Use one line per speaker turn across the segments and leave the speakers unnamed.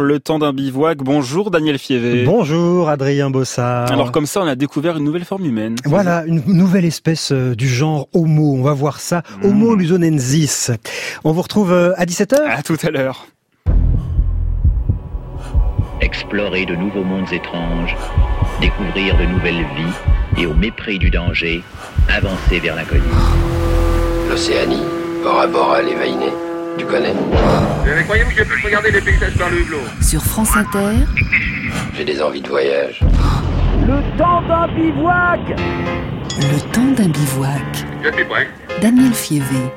Le temps d'un bivouac. Bonjour Daniel Fievé.
Bonjour Adrien Bossard.
Alors comme ça, on a découvert une nouvelle forme humaine.
Voilà, une nouvelle espèce euh, du genre Homo. On va voir ça.
Mmh.
Homo lusonensis. On vous retrouve euh, à 17h
À tout à l'heure.
Explorer de nouveaux mondes étranges, découvrir de nouvelles vies et au mépris du danger, avancer vers l'inconnu.
L'Océanie, Bora Bora, les Vainés. Tu connais
Mais croyez-vous que je puisse regarder les paysages par le hublot
Sur France Inter,
J'ai des envies de voyage.
le temps d'un bivouac
Je suis prêt.
Daniel Fievé.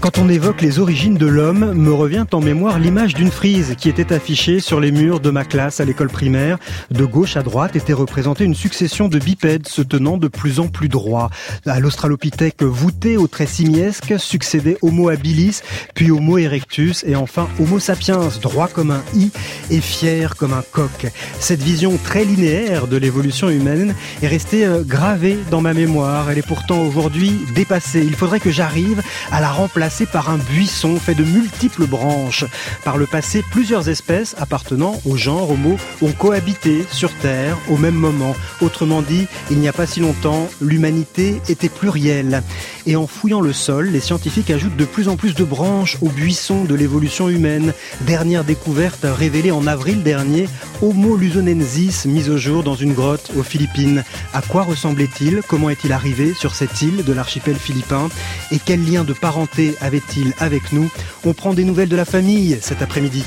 Quand on évoque les origines de l'homme, me revient en mémoire l'image d'une frise qui était affichée sur les murs de ma classe à l'école primaire. De gauche à droite était représentée une succession de bipèdes se tenant de plus en plus droit. À l'australopithèque voûté au trait simiesque succédait Homo habilis, puis Homo erectus et enfin Homo sapiens, droit comme un i et fier comme un coq. Cette vision très linéaire de l'évolution humaine est restée euh, gravée dans ma mémoire. Elle est pourtant aujourd'hui dépassée. Il faudrait que j'arrive à la remplacer par un buisson fait de multiples branches. Par le passé, plusieurs espèces appartenant au genre Homo ont cohabité sur Terre au même moment. Autrement dit, il n'y a pas si longtemps, l'humanité était plurielle. Et en fouillant le sol, les scientifiques ajoutent de plus en plus de branches au buisson de l'évolution humaine. Dernière découverte révélée en avril dernier, Homo lusonensis mis au jour dans une grotte aux Philippines. À quoi ressemblait-il? Comment est-il arrivé sur cette île de l'archipel philippin? Et quel lien de parenté avait-il avec nous On prend des nouvelles de la famille cet après-midi.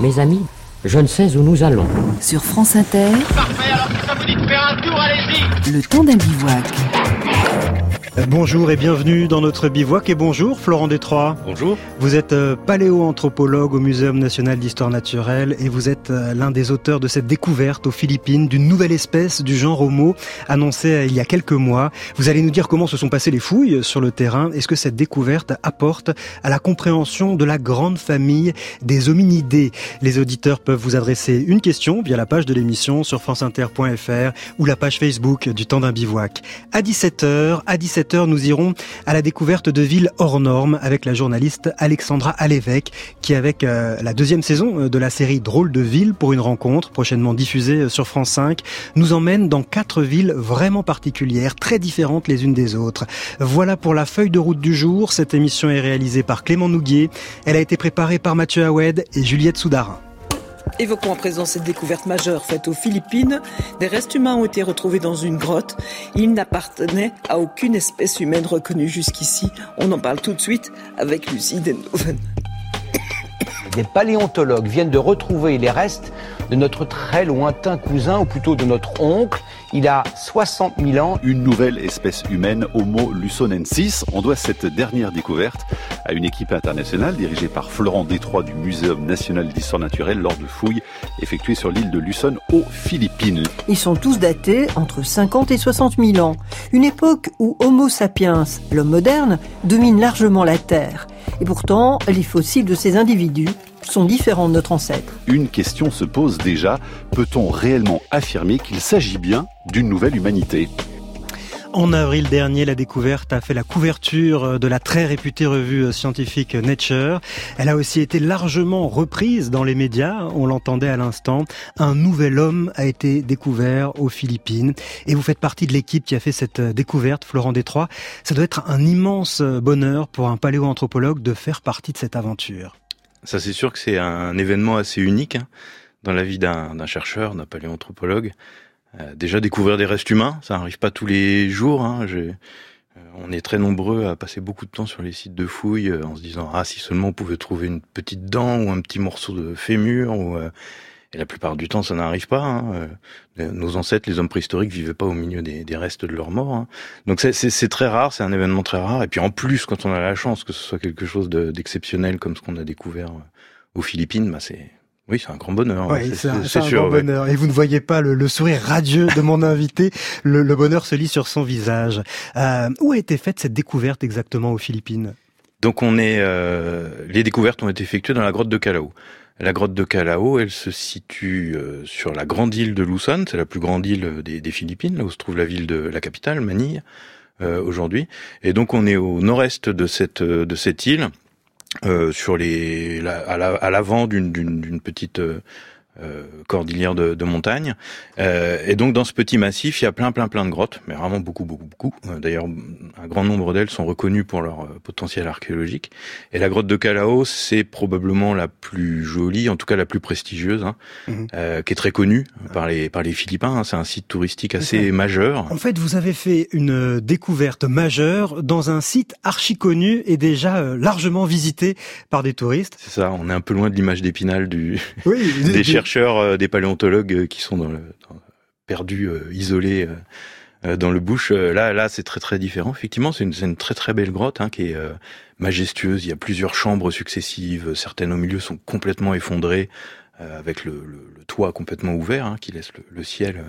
Mes amis, je ne sais où nous allons.
Sur France Inter,
Parfait, alors si ça vous dit de faire un tour, allez-y
le temps d'un bivouac.
Bonjour et bienvenue dans notre bivouac et bonjour Florent Détroit.
Bonjour.
Vous êtes euh, paléoanthropologue au Muséum national d'histoire naturelle et vous êtes euh, l'un des auteurs de cette découverte aux Philippines d'une nouvelle espèce du genre Homo annoncée euh, il y a quelques mois. Vous allez nous dire comment se sont passées les fouilles sur le terrain et ce que cette découverte apporte à la compréhension de la grande famille des hominidés. Les auditeurs peuvent vous adresser une question via la page de l'émission sur franceinter.fr ou la page Facebook du temps d'un bivouac. À 17h, à 17h, nous irons à la découverte de villes hors normes avec la journaliste Alexandra Alévèque qui avec euh, la deuxième saison euh, de la série Drôle de ville pour une rencontre prochainement diffusée euh, sur France 5 nous emmène dans quatre villes vraiment particulières, très différentes les unes des autres. Voilà pour la feuille de route du jour. Cette émission est réalisée par Clément Nouguier. Elle a été préparée par Mathieu Houed et Juliette Soudarin.
Évoquons à présent cette découverte majeure faite aux Philippines. Des restes humains ont été retrouvés dans une grotte. Ils n'appartenaient à aucune espèce humaine reconnue jusqu'ici. On en parle tout de suite avec Lucie Denhoven.
Des paléontologues viennent de retrouver les restes de notre très lointain cousin, ou plutôt de notre oncle. Il a 60 000 ans.
une nouvelle espèce humaine, Homo lusonensis. On doit cette dernière découverte à une équipe internationale dirigée par Florent Détroit du Muséum national d'histoire naturelle lors de fouilles effectuées sur l'île de Luçon aux Philippines.
Ils sont tous datés entre 50 et 60 000 ans, une époque où Homo sapiens, l'homme moderne, domine largement la Terre. Et pourtant, les fossiles de ces individus sont différents de notre ancêtre.
Une question se pose déjà, peut-on réellement affirmer qu'il s'agit bien d'une nouvelle humanité?
En avril dernier, la découverte a fait la couverture de la très réputée revue scientifique Nature. Elle a aussi été largement reprise dans les médias, on l'entendait à l'instant. Un nouvel homme a été découvert aux Philippines et vous faites partie de l'équipe qui a fait cette découverte, Florent Détroit. Ça doit être un immense bonheur pour un paléoanthropologue de faire partie de cette aventure.
Ça, c'est sûr que c'est un événement assez unique hein, dans la vie d'un chercheur, d'un paléoanthropologue. Euh, déjà, découvrir des restes humains, ça n'arrive pas tous les jours. Hein. Euh, on est très nombreux à passer beaucoup de temps sur les sites de fouilles euh, en se disant ah si seulement on pouvait trouver une petite dent ou un petit morceau de fémur ou et la plupart du temps ça n'arrive pas. hein. Euh, Nos ancêtres, les hommes préhistoriques, vivaient pas au milieu des, des restes de leurs morts. hein. Donc c'est- très rare, c'est un événement très rare. Et puis en plus, quand on a la chance que ce soit quelque chose de- d'exceptionnel comme ce qu'on a découvert euh, aux Philippines, bah c'est oui, c'est un grand bonheur.
Oui,
c'est-
un, un
sûr,
grand
ouais.
bonheur. Et vous ne voyez pas le, le sourire radieux de mon invité. Le, le bonheur se lit sur son visage. Euh, où a été faite cette découverte exactement aux Philippines?
Donc on est, euh, les découvertes ont été effectuées dans la grotte de Calao. La grotte de Calao, elle se situe euh, sur la grande île de Luzon, c'est la plus grande île des, des Philippines, là où se trouve la ville de la capitale, Manille, euh, aujourd'hui. Et donc on est au nord-est de cette de cette île. euh, sur les à l'avant d'une petite euh, cordillère de, de montagne. Euh, et donc dans ce petit massif, il y a plein plein plein de grottes, mais vraiment beaucoup beaucoup beaucoup. Euh, d'ailleurs, un grand nombre d'elles sont reconnues pour leur euh, potentiel archéologique. Et la grotte de Calaos, c'est probablement la plus jolie, en tout cas la plus prestigieuse, hein, euh, qui est très connue par les par les Philippins. Hein. C'est un site touristique assez majeur.
En fait, vous avez fait une découverte majeure dans un site archi connu et déjà largement visité par des touristes.
C'est ça. On est un peu loin de l'image d'épinal du oui, des chercheurs euh, des paléontologues euh, qui sont dans le, perdus, euh, isolés dans le bush. Là, là, c'est très très différent. Effectivement, c'est une, une, très très belle grotte hein, qui est majestueuse. Il y a plusieurs chambres successives. Certaines au milieu sont complètement effondrées, avec le, le, le, toit complètement ouvert, hein, qui laisse le, le ciel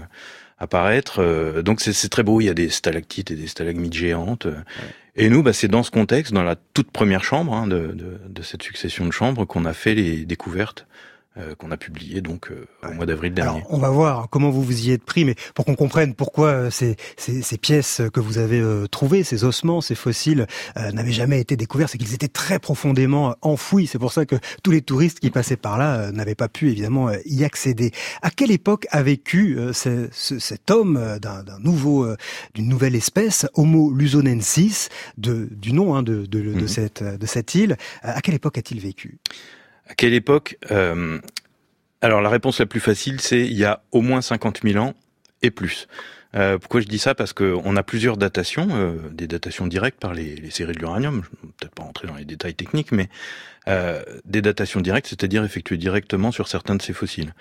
apparaître. donc c'est très beau. Il y a des stalactites et des stalagmites géantes. Et nous, bah, c'est dans ce contexte, dans la toute première chambre hein, de, de, de, cette succession de chambres, qu'on a fait les découvertes qu'on a publié donc euh, au mois d'avril dernier.
Alors, on va voir comment vous vous y êtes pris, mais pour qu'on comprenne pourquoi euh, ces, ces, ces, pièces que vous avez trouvées, ces ossements, ces fossiles, n'avaient jamais été découverts, c'est qu'ils étaient très profondément enfouis. C'est pour ça que tous les touristes qui passaient par là n'avaient pas pu évidemment y accéder. À quelle époque a vécu ce, ce, cet homme d'un nouveau, d'une nouvelle espèce, Homo luzonensis, de, du nom hein, de, de, de, mhm. cette, de cette île À quelle époque a-t-il vécu?
À quelle époque euh, Alors la réponse la plus facile, c'est il y a au moins 50 000 ans et plus. Euh, pourquoi je dis ça? Parce qu'on a plusieurs datations, euh, des datations directes par les, séries de l'uranium. Je ne vais peut-être pas rentrer dans les détails techniques, mais des datations directes, c'est-à-dire effectuées directement sur certains de ces fossiles.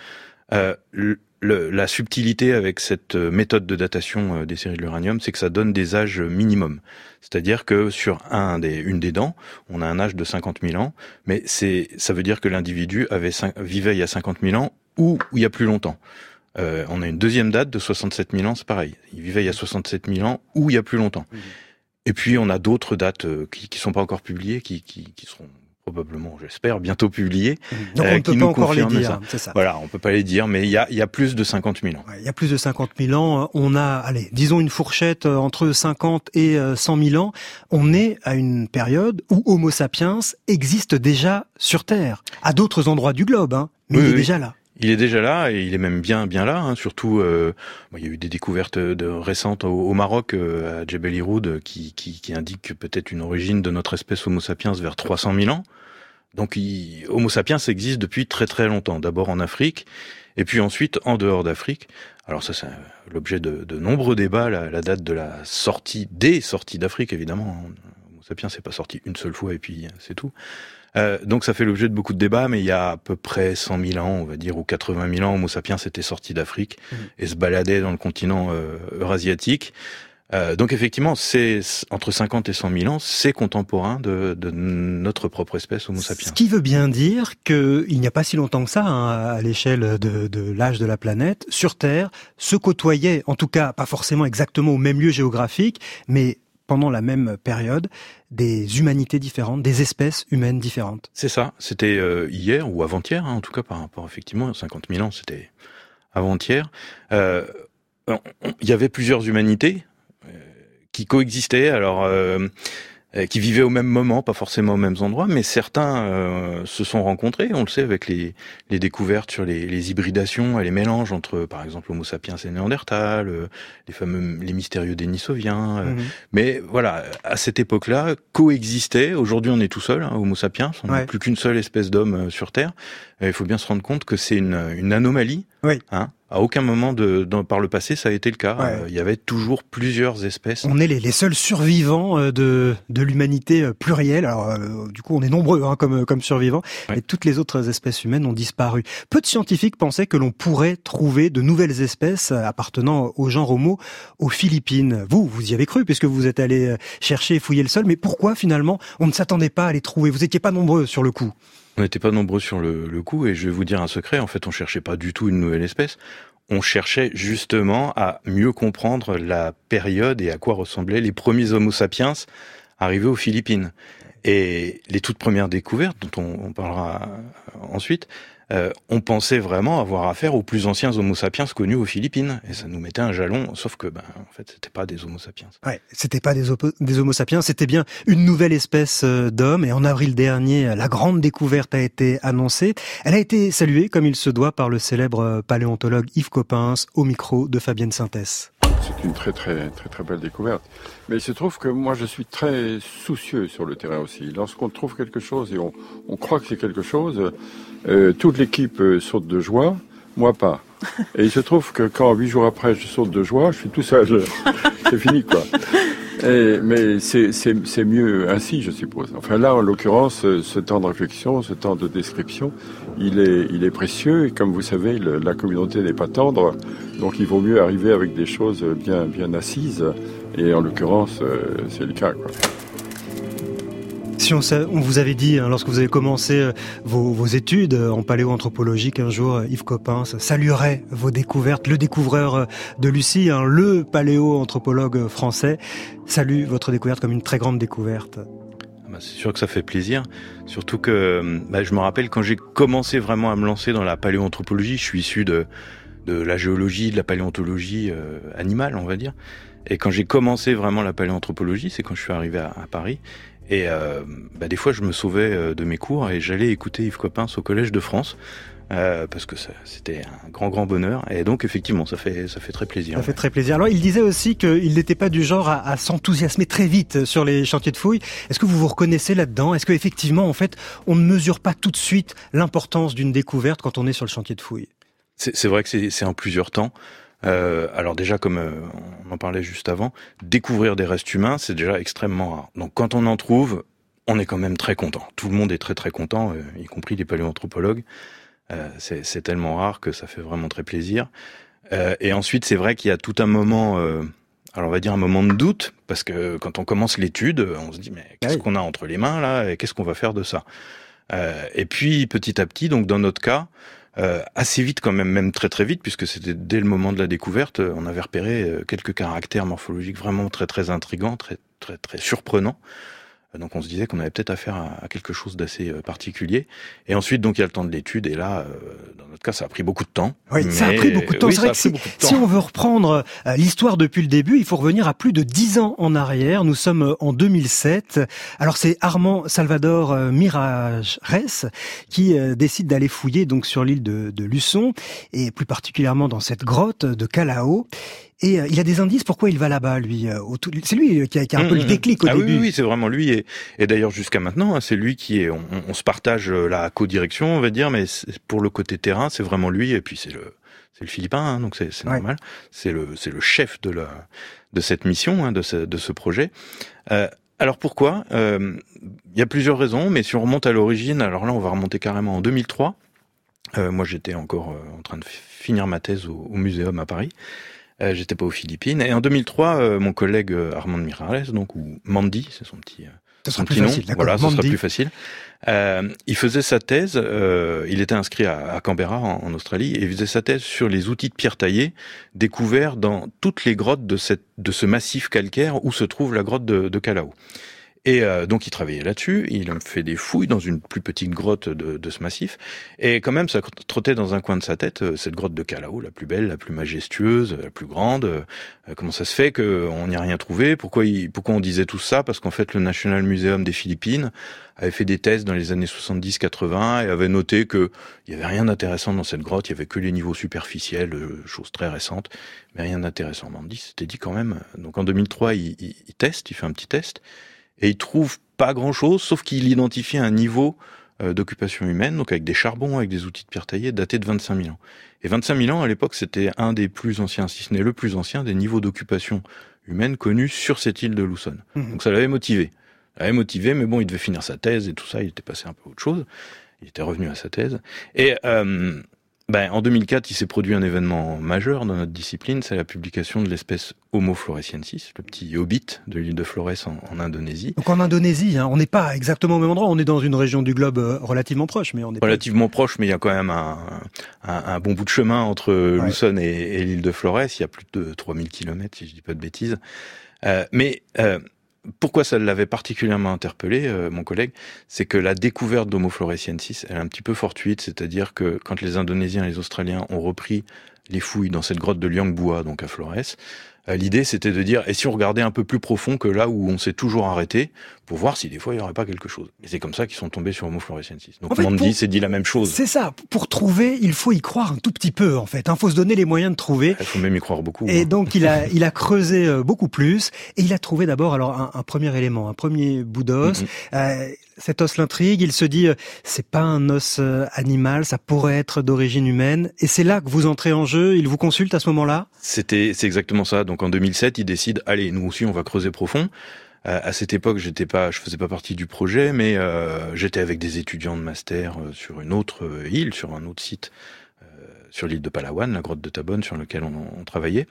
Le, la subtilité avec cette euh, méthode de datation euh, des séries de l'uranium, c'est que ça donne des âges minimums. C'est-à-dire que sur un des, une des dents, on a un âge de 50 000 ans, mais c'est, ça veut dire que l'individu avait vivait il y a 50 000 ans ou, il y a plus longtemps. Euh, on a une deuxième date de 67 000 ans, c'est pareil. Il vivait il y a 67 000 ans ou il y a plus longtemps. Mmh. Et puis on a d'autres dates qui, qui sont pas encore publiées, qui, qui, qui seront probablement, j'espère, bientôt publié.
Donc on ne euh, peut pas encore les dire, c'est ça.
Voilà, on peut pas les dire, mais il y a, y a plus de 50 000 ans.
il y a plus de 50 000 ans. On a, allez, disons une fourchette euh, entre 50 et 100 euh, 000 ans. On est à une période où Homo sapiens existe déjà sur Terre, à d'autres endroits du globe, hein, mais il est déjà là.
Il est déjà là et il est même bien bien là. Hein. Surtout, euh, il y a eu des découvertes de, récentes au, Maroc, euh, à Djebel Iroud, qui, qui, qui indiquent peut-être une origine de notre espèce Homo sapiens vers 300 000 ans. Donc il, Homo sapiens existe depuis très très longtemps. D'abord en Afrique et puis ensuite en dehors d'Afrique. Alors ça c'est l'objet de, de, nombreux débats. La, la, date de la sortie des sorties d'Afrique évidemment. Homo sapiens c'est pas sorti une seule fois et puis c'est tout. Euh, donc ça fait l'objet de beaucoup de débats, mais il y a à peu près 100 000 ans, on va dire, ou 80 000 ans, Homo sapiens était sorti d'Afrique mmh. et se baladait dans le continent euh, eurasiatique. Euh, donc effectivement, c'est entre 50 et 100 000 ans, c'est contemporain de, de, notre propre espèce Homo sapiens.
Ce qui veut bien dire qu'il n'y a pas si longtemps que ça, hein, à l'échelle de, de l'âge de la planète, sur Terre, se côtoyaient, en tout cas pas forcément exactement au même lieu géographique, mais pendant la même période des humanités différentes, des espèces humaines différentes.
C'est ça. C'était euh, hier ou avant-hier, hein, en tout cas par rapport effectivement 50 000 ans, c'était avant-hier. Euh, il y avait plusieurs humanités euh, qui coexistaient. Alors qui vivaient au même moment, pas forcément aux mêmes endroits, mais certains euh, se sont rencontrés, on le sait, avec les, les découvertes sur les, les, hybridations et les mélanges entre, par exemple, Homo sapiens et Néandertal, euh, les fameux, les mystérieux Denisoviens. Euh, mhm. Mais voilà, à cette époque-là, coexistaient. Aujourd'hui, on est tout seul, hein, Homo sapiens. On n'a plus qu'une seule espèce d'homme sur Terre. Il faut bien se rendre compte que c'est une, une anomalie.
Oui.
Hein, à aucun moment de, de, par le passé, ça a été le cas. Euh, il y avait toujours plusieurs espèces.
On est les, les seuls survivants euh, de, de l'humanité euh, plurielle. Alors, du coup, on est nombreux hein, comme, comme survivants. Et toutes les autres espèces humaines ont disparu. Peu de scientifiques pensaient que l'on pourrait trouver de nouvelles espèces appartenant au genre Homo aux Philippines. Vous, vous y avez cru puisque vous êtes allé chercher et fouiller le sol. Mais pourquoi finalement on ne s'attendait pas à les trouver? Vous n'étiez pas nombreux sur le coup.
On n'était pas nombreux sur le, coup et je vais vous dire un secret. En fait, on cherchait pas du tout une nouvelle espèce. On cherchait justement à mieux comprendre la période et à quoi ressemblaient les premiers Homo sapiens arrivés aux Philippines. Et les toutes premières découvertes, dont on, on parlera ensuite, euh, on pensait vraiment avoir affaire aux plus anciens Homo sapiens connus aux Philippines, et ça nous mettait un jalon. Sauf que, ben, en fait, c'était pas des Homo sapiens.
Ouais, c'était pas des, Homo sapiens, c'était bien une nouvelle espèce euh, d'homme. Et en avril dernier, la grande découverte a été annoncée. Elle a été saluée, comme il se doit, par le célèbre euh, paléontologue Yves Coppens au micro de Fabienne Synthèse.
C'est une très très très très belle découverte. Mais il se trouve que moi je suis très soucieux sur le terrain aussi. Lorsqu'on trouve quelque chose et on, on croit que c'est quelque chose, euh, toute l'équipe euh, saute de joie, moi pas. Et il se trouve que quand huit jours après je saute de joie, je suis tout seul. c'est fini quoi. Mais c'est mieux ainsi, je suppose. Enfin là, en l'occurrence, euh, ce temps de réflexion, ce temps de description, il est, il est précieux. Et comme vous savez, la communauté n'est pas tendre, donc il vaut mieux arriver avec des choses bien, bien assises. Et en l'occurrence, c'est le cas. Quoi.
Si on, vous avait dit, hein, lorsque vous avez commencé euh, vos, études euh, en paléoanthropologie, qu'un jour euh, Yves Coppens saluerait vos découvertes, le découvreur de Lucie, hein, le paléoanthropologue français, salue votre découverte comme une très grande découverte.
Bah, c'est sûr que ça fait plaisir, surtout que bah, je me rappelle quand j'ai commencé vraiment à me lancer dans la paléoanthropologie, je suis issu de, la géologie, de la paléontologie animale, on va dire. Et quand j'ai commencé vraiment la paléoanthropologie, c'est quand je suis arrivé à Paris. Et euh, bah, des fois, je me sauvais euh, de mes cours et j'allais écouter Yves Coppens au Collège de France. Euh, parce que c'était un grand grand bonheur et donc effectivement ça fait ça fait très plaisir.
Ça fait très plaisir. Alors il disait aussi qu'il n'était pas du genre à, à s'enthousiasmer très vite sur les chantiers de fouilles. Est-ce que vous vous reconnaissez là-dedans? Est-ce que effectivement en fait on ne mesure pas tout de suite l'importance d'une découverte quand on est sur le chantier de fouilles?
C'est vrai que c'est en plusieurs temps. Euh, alors déjà, comme euh, on en parlait juste avant, découvrir des restes humains, c'est déjà extrêmement rare. Donc quand on en trouve, on est quand même très content. Tout le monde est très très content, euh, y compris les paléoanthropologues. Euh, c'est tellement rare que ça fait vraiment très plaisir. Euh, et ensuite, c'est vrai qu'il y a tout un moment, alors on va dire un moment de doute, parce que quand on commence l'étude, on se dit mais qu'est-ce qu'on a entre les mains là, et qu'est-ce qu'on va faire de ça? Et puis petit à petit, donc dans notre cas, euh, assez vite quand même, même très très vite, puisque c'était dès le moment de la découverte, on avait repéré quelques caractères morphologiques vraiment très très intrigants, très très très surprenants. Donc on se disait qu'on avait peut-être affaire à, quelque chose d'assez particulier. Et ensuite, donc il y a le temps de l'étude. Et là, dans notre cas, ça a pris beaucoup de temps.
Oui, ça a pris beaucoup de temps.
Oui,
c'est vrai que si, si, on veut reprendre l'histoire depuis le début, il faut revenir à plus de dix ans en arrière. Nous sommes en 2007. Alors c'est Armand Salvador Mirages qui décide d'aller fouiller donc sur l'île de, de Luçon et plus particulièrement dans cette grotte de Calao. Et euh, il a des indices pourquoi il va là-bas, lui. Euh, c'est lui qui a, qui a un peu le déclic au
ah
début.
Oui, oui, c'est vraiment lui. Et, et d'ailleurs, jusqu'à maintenant, hein, c'est lui qui est. On, on, se partage la co-direction, on va dire, mais pour le côté terrain, c'est vraiment lui. Et puis c'est le c'est le Philippin, hein, donc c'est ouais. normal. C'est le c'est le chef de la de cette mission, hein, de ce de ce projet. Euh, alors pourquoi? Il y a plusieurs raisons, mais si on remonte à l'origine, alors là, on va remonter carrément en 2003. Euh, moi, j'étais encore en train de finir ma thèse au, au Muséum à Paris. Euh, J'étais pas aux Philippines. Et en 2003, euh, mon collègue Armand Mirales, donc ou Mandy, c'est son petit,
ça
son
plus
petit nom.
facile,
Voilà, ça sera plus facile. Euh, il faisait sa thèse. euh, il était inscrit à, à Canberra en, en, Australie et il faisait sa thèse sur les outils de pierre taillée découverts dans toutes les grottes de cette de ce massif calcaire où se trouve la grotte de, de Calao. Et euh, donc il travaillait là-dessus, il fait des fouilles dans une plus petite grotte de, de, ce massif, et quand même ça trottait dans un coin de sa tête euh, cette grotte de Calao, la plus belle, la plus majestueuse, la plus grande. Euh, comment ça se fait qu'on n'y a rien trouvé? Pourquoi, il, pourquoi on disait tout ça? Parce qu'en fait le National Museum des Philippines avait fait des tests dans les années 70-80 et avait noté que il y avait rien d'intéressant dans cette grotte, il y avait que les niveaux superficiels, chose très récente, mais rien d'intéressant. On dit, c'était dit quand même. Donc en 2003, il, il, il teste, il fait un petit test et il trouve pas grand-chose, sauf qu'il identifie un niveau euh, d'occupation humaine, donc avec des charbons, avec des outils de pierre taillée, datés de 25 000 ans. Et 25 000 ans, à l'époque, c'était un des plus anciens, si ce n'est le plus ancien, des niveaux d'occupation humaine connus sur cette île de Luzon. Mmh. Donc ça l'avait motivé. Ça l'avait motivé, mais bon, il devait finir sa thèse et tout ça, il était passé un peu à autre chose. Il était revenu à sa thèse. Et euh, ben, en 2004, il s'est produit un événement majeur dans notre discipline, c'est la publication de l'espèce Homo floresiensis, le petit hobbit de l'île de Flores en, en, Indonésie.
Donc en Indonésie, hein, on n'est pas exactement au même endroit, on est dans une région du globe euh, relativement proche, mais on est
relativement pas... proche, mais il y a quand même un, un, un bon bout de chemin entre ouais. Luzon et, et l'île de Flores. Il y a plus de 3000 kilomètres, si je dis pas de bêtises. Euh, mais euh, pourquoi ça l'avait particulièrement interpellé, euh, mon collègue, c'est que la découverte d'Homo floresiensis, elle est un petit peu fortuite, c'est-à-dire que quand les Indonésiens et les Australiens ont repris les fouilles dans cette grotte de Liangbua, donc à Flores, euh, l'idée, c'était de dire, et si on regardait un peu plus profond que là où on s'est toujours arrêté, pour voir si des fois il n'y aurait pas quelque chose. Et c'est comme ça qu'ils sont tombés sur Homo floresiensis. Donc en Mandy s'est dit la même chose.
C'est ça. Pour trouver, il faut y croire un tout petit peu, en fait. Il faut se donner les moyens de trouver.
Il faut même y croire beaucoup.
Et hein. donc il a, il a creusé euh, beaucoup plus, et il a trouvé d'abord alors un, un, premier élément, un premier bout d'os. Mm-hmm. euh, cet os l'intrigue. Il se dit, euh, c'est pas un os animal, ça pourrait être d'origine humaine. Et c'est là que vous entrez en jeu. Il vous consulte à ce moment-là?
C'était, c'est exactement ça. Donc en 2007, il décide, allez, nous aussi, on va creuser profond. Euh, à cette époque, j'étais pas, je faisais pas partie du projet, mais euh, j'étais avec des étudiants de master euh, sur une autre île, sur un autre site sur l'île de Palawan, la grotte de Tabonne sur lequel on, travaillait.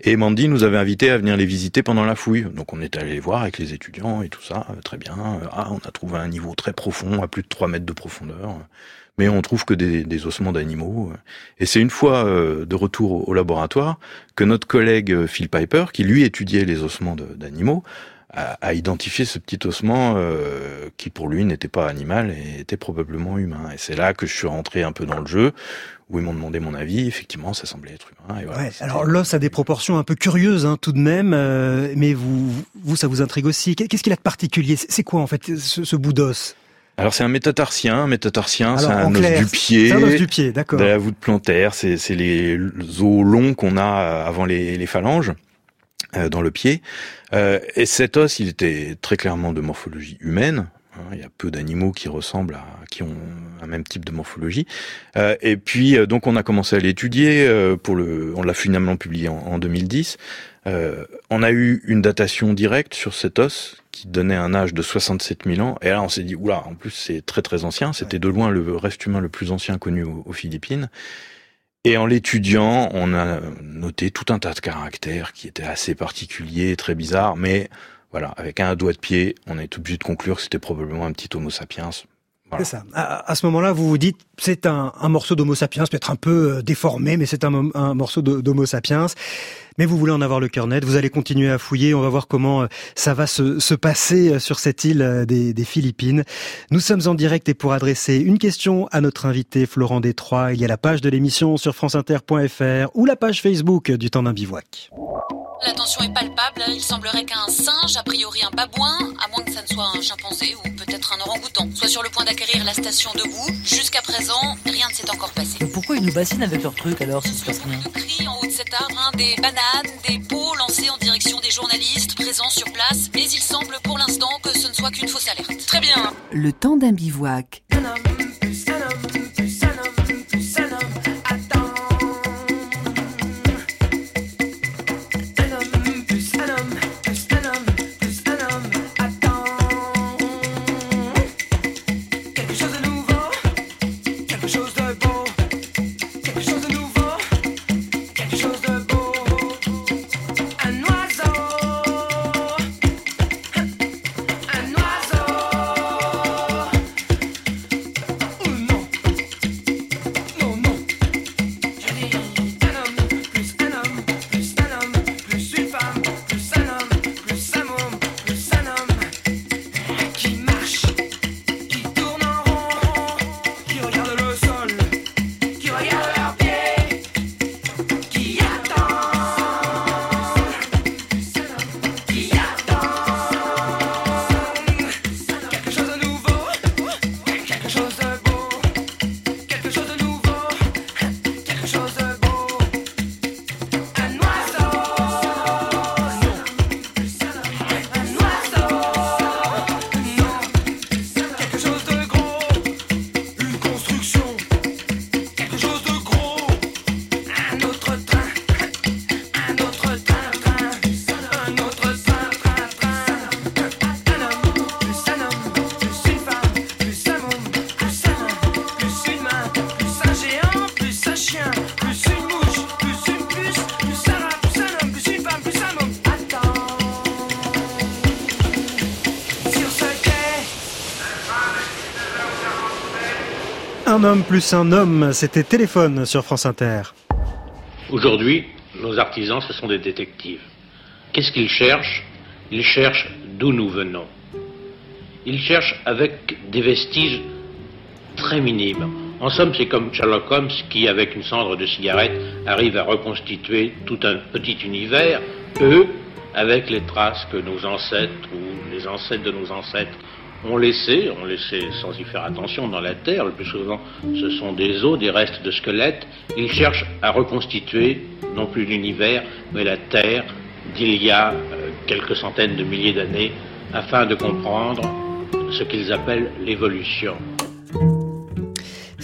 Et Mandy nous avait invités à venir les visiter pendant la fouille. Donc on est allé les voir avec les étudiants et tout ça, très bien. Ah, on a trouvé un niveau très profond, à plus de 3 mètres de profondeur mais on trouve que des, des ossements d'animaux. Et c'est une fois euh, de retour au laboratoire que notre collègue euh, Phil Piper, qui lui étudiait les ossements d'animaux, a, a, identifié ce petit ossement euh, qui pour lui n'était pas animal et était probablement humain. Et c'est là que je suis rentré un peu dans le jeu, où ils m'ont demandé mon avis. Effectivement, ça semblait être humain. Et voilà,
ouais, alors l'os a des proportions un peu curieuses hein, tout de même, mais vous, vous, ça vous intrigue aussi. Qu'est-ce qu'il a de particulier? C'est quoi en fait ce, ce bout d'os?
Alors c'est un métatarsien, un métatarsien, c'est un, os du pied,
un os du pied, d'accord.
De la voûte plantaire, c'est les os longs qu'on a avant les, les phalanges euh, dans le pied. Euh, et cet os, il était très clairement de morphologie humaine. Hein, il y a peu d'animaux qui ressemblent à, qui ont un même type de morphologie. Euh, et puis euh, donc on a commencé à l'étudier euh, pour le, on l'a finalement publié en, en 2010. Euh, on a eu une datation directe sur cet os qui donnait un âge de 67 000 ans. Et là, on s'est dit, oula, en plus, c'est très très ancien. C'était de loin le reste humain le plus ancien connu aux, Philippines. Et en l'étudiant, on a noté tout un tas de caractères qui étaient assez particuliers, très bizarres, mais voilà, avec un doigt de pied, on est obligé de conclure que c'était probablement un petit Homo sapiens.
C'est ça. À, ce moment-là, vous vous dites, c'est un, morceau d'Homo sapiens, peut-être un peu euh, déformé, mais c'est un, un morceau d'Homo sapiens mais vous voulez en avoir le cœur net, vous allez continuer à fouiller, on va voir comment euh, ça va se, se passer euh, sur cette île euh, des, Philippines. Nous sommes en direct et pour adresser une question à notre invité Florent Détroit, il y a la page de l'émission sur franceinter.fr ou la page Facebook du temps d'un bivouac.
La tension est palpable, il semblerait qu'un singe, a priori un babouin, à moins que ça ne soit un chimpanzé ou peut-être un orang-outan, soit sur le point d'acquérir la station debout. Jusqu'à présent, rien ne s'est encore passé.
Pourquoi ils nous bassinent avec leur truc alors si se passe rien
De cris en haut de cet arbre, hein, des bananes, des pots lancés en direction des journalistes présents sur place, mais il semble pour l'instant que ce ne soit qu'une fausse alerte. Très bien.
Le temps d'un bivouac.
Un homme plus un homme, c'était Téléphone sur France Inter.
Aujourd'hui, nos artisans, ce sont des détectives. Qu'est-ce qu'ils cherchent? Ils cherchent d'où nous venons. Il cherche avec des vestiges très minimes. En somme, c'est comme Sherlock Holmes qui, avec une cendre de cigarette, arrive à reconstituer tout un petit univers. Eux, avec les traces que nos ancêtres ou les ancêtres de nos ancêtres ont laissées, ont laissé sans y faire attention dans la terre, le plus souvent ce sont des os, des restes de squelettes, ils cherchent à reconstituer non plus l'univers, mais la terre d'il y a euh, quelques centaines de milliers d'années, afin de comprendre ce qu'ils appellent l'évolution.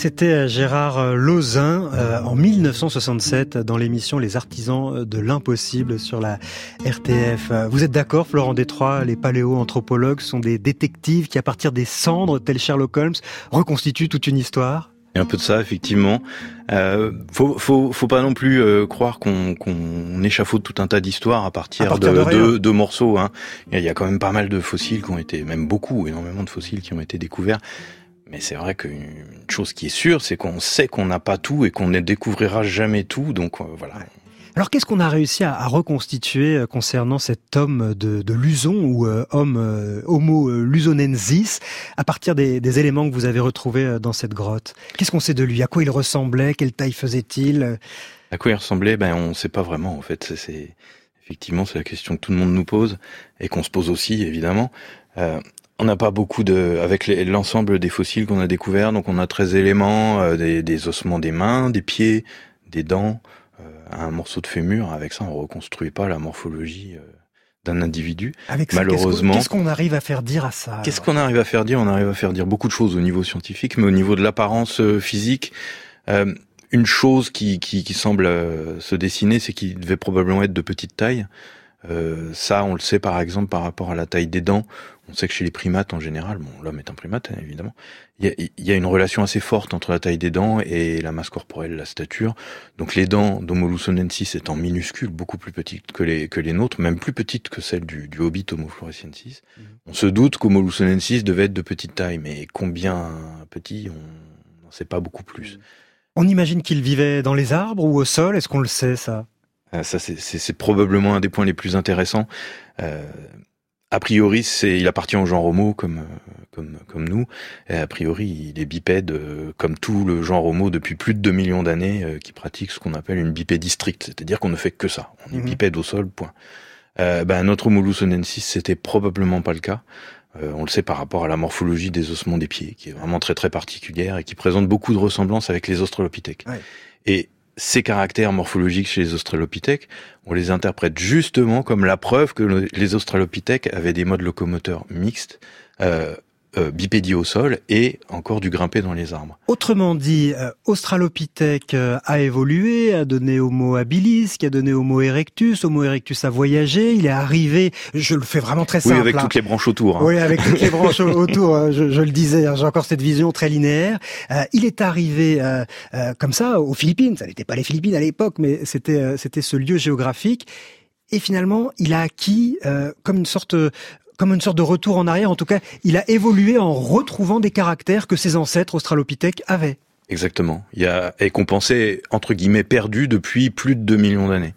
C'était euh, Gérard euh, Lauzin euh, en 1967 dans l'émission Les artisans de l'impossible sur la RTF. Vous êtes d'accord, Florent Détroit, les paléo-anthropologues sont des détectives qui, à partir des cendres, tel Sherlock Holmes, reconstituent toute une histoire?
Il y a un peu de ça, effectivement. Euh, faut, faut, faut pas non plus croire qu'on qu'on échafaude tout un tas d'histoires à partir, de, de, de, morceaux. Hein. Il y a quand même pas mal de fossiles qui ont été, même beaucoup, énormément de fossiles qui ont été découverts. Mais c'est vrai qu'une chose qui est sûre, c'est qu'on sait qu'on n'a pas tout et qu'on ne découvrira jamais tout. Donc euh, voilà.
Alors qu'est-ce qu'on a réussi à, reconstituer euh, concernant cet homme de, de Luzon ou euh, homme Homo luzonensis à partir des, des, éléments que vous avez retrouvés dans cette grotte? Qu'est-ce qu'on sait de lui? À quoi il ressemblait? Quelle taille faisait-il?
À quoi il ressemblait? Ben on ne sait pas vraiment en fait. C'est effectivement c'est la question que tout le monde nous pose et qu'on se pose aussi évidemment. Euh, on n'a pas beaucoup de, avec l'ensemble des fossiles qu'on a découverts, donc on a 13 éléments, euh, des, ossements des mains, des pieds, des dents, euh, un morceau de fémur. Avec ça, on reconstruit pas la morphologie euh, d'un individu.
Avec Malheureusement, qu'est-ce qu'on arrive à faire dire à ça
Qu'est-ce qu'on arrive à faire dire? On arrive à faire dire beaucoup de choses au niveau scientifique, mais au niveau de l'apparence physique, une chose qui, qui, qui semble se dessiner, c'est qu'il devait probablement être de petite taille. Euh, ça, on le sait par exemple par rapport à la taille des dents. On sait que chez les primates en général, bon, l'homme est un primate hein, évidemment, il y, a, une relation assez forte entre la taille des dents et la masse corporelle, la stature. Donc les dents d'Homo étant minuscules, beaucoup plus petites que les, que les nôtres, même plus petites que celles du, du Hobbit Homo floresiensis, mhm. on se doute qu'Homo devait être de petite taille, mais combien petit, on n'en sait pas beaucoup plus.
On imagine qu'il vivait dans les arbres ou au sol, est-ce qu'on le sait ça?
Ça, c'est probablement un des points les plus intéressants. Euh, a priori, c'est, il appartient au genre Homo comme euh, comme comme nous. Et a priori, il est bipède euh, comme tout le genre Homo depuis plus de 2 millions d'années, qui pratique ce qu'on appelle une bipédie stricte, c'est-à-dire qu'on ne fait que ça. On est mhm. bipède au sol, point. Euh, ben, notre Homo c'était probablement pas le cas. on le sait par rapport à la morphologie des ossements des pieds, qui est vraiment très très particulière et qui présente beaucoup de ressemblances avec les australopithèques. Ouais. Et ces caractères morphologiques chez les australopithèques, on les interprète justement comme la preuve que les australopithèques avaient des modes locomoteurs mixtes, euh, euh, bipédie au sol et encore du grimper dans les arbres.
Autrement dit, euh, Australopithèque euh, a évolué, a donné Homo habilis, qui a donné Homo erectus. Homo erectus a voyagé, il est arrivé, je le fais vraiment très simple.
Oui, avec toutes les branches autour.
Hein. Oui, avec toutes les branches autour, hein, je, je, le disais, hein, j'ai encore cette vision très linéaire. il est arrivé comme ça aux Philippines, ça n'était pas les Philippines à l'époque, mais c'était c'était ce lieu géographique. Et finalement, il a acquis comme une sorte comme une sorte de retour en arrière. En tout cas, il a évolué en retrouvant des caractères que ses ancêtres australopithèques avaient.
Exactement. Il y a et qu'on pensait entre guillemets perdu depuis plus de 2 millions d'années.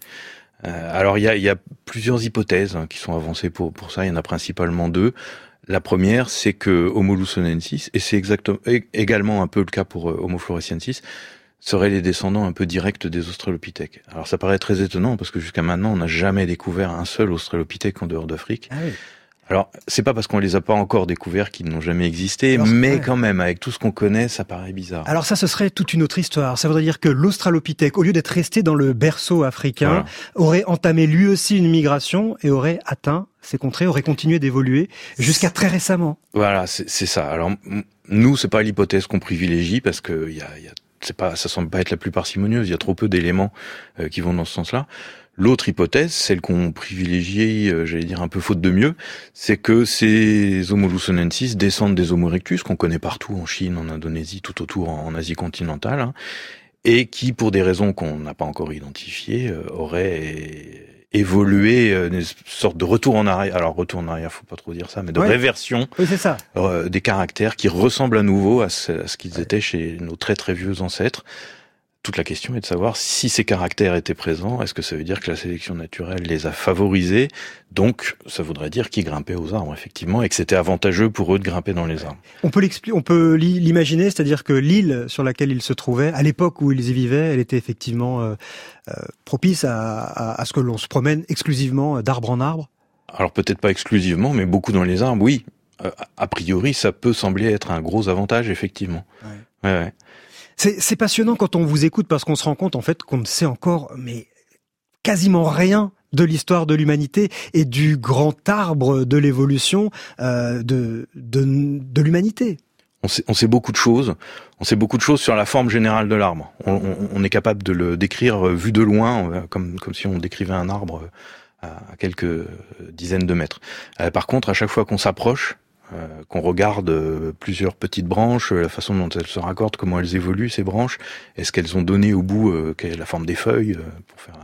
Euh, alors il y, a, il y a, plusieurs hypothèses hein, qui sont avancées pour, pour ça. Il y en a principalement deux. La première, c'est que Homo lusonensis, et c'est exactement également un peu le cas pour euh, Homo floresiensis, seraient les descendants un peu directs des australopithèques. Alors ça paraît très étonnant parce que jusqu'à maintenant on n'a jamais découvert un seul australopithèque en dehors d'Afrique. Ah oui. Alors, c'est pas parce qu'on les a pas encore découverts qu'ils n'ont jamais existé, mais quand même, avec tout ce qu'on connaît, ça paraît bizarre.
Alors ça, ce serait toute une autre histoire. Ça voudrait dire que l'Australopithèque, au lieu d'être resté dans le berceau africain, aurait entamé lui aussi une migration et aurait atteint ces contrées, aurait continué d'évoluer jusqu'à très récemment.
Voilà, c'est ça. Alors, nous, c'est pas l'hypothèse qu'on privilégie parce que y a, y a c'est pas, ça semble pas être la plus parcimonieuse. Il y a trop peu d'éléments euh, qui vont dans ce sens-là. L'autre hypothèse, celle qu'on privilégie, euh, j'allais dire un peu faute de mieux, c'est que ces Homo descendent des Homo erectus qu'on connaît partout en Chine, en Indonésie, tout autour en, Asie continentale, hein, et qui, pour des raisons qu'on n'a pas encore identifiées, euh, auraient évolué euh, une sorte de retour en arrière. Alors retour en arrière, faut pas trop dire ça, mais de réversion
oui, ça.
des caractères qui ressemblent à nouveau à ce, à ce qu'ils étaient chez nos très très vieux ancêtres toute la question est de savoir si ces caractères étaient présents, est-ce que ça veut dire que la sélection naturelle les a favorisés Donc, ça voudrait dire qu'ils grimpaient aux arbres, effectivement, et que c'était avantageux pour eux de grimper dans les arbres.
On peut on peut l'imaginer, c'est-à-dire que l'île sur laquelle ils se trouvaient, à l'époque où ils y vivaient, elle était effectivement euh, euh, propice à, à ce que l'on se promène exclusivement d'arbre en arbre
alors peut-être pas exclusivement, mais beaucoup dans les arbres, oui. Euh, a priori, ça peut sembler être un gros avantage, effectivement. Ouais. Ouais,
C'est passionnant quand on vous écoute parce qu'on se rend compte en fait qu'on ne sait encore mais quasiment rien de l'histoire de l'humanité et du grand arbre de l'évolution euh, de, de, de l'humanité.
On sait, on sait, beaucoup de choses. On sait beaucoup de choses sur la forme générale de l'arbre. On, on, on, est capable de le décrire vu de loin, comme, comme si on décrivait un arbre à quelques dizaines de mètres. Euh, par contre, à chaque fois qu'on s'approche, euh, qu'on regarde euh, plusieurs petites branches, la façon dont elles se raccordent, comment elles évoluent ces branches, est-ce qu'elles ont donné au bout la forme des feuilles, pour faire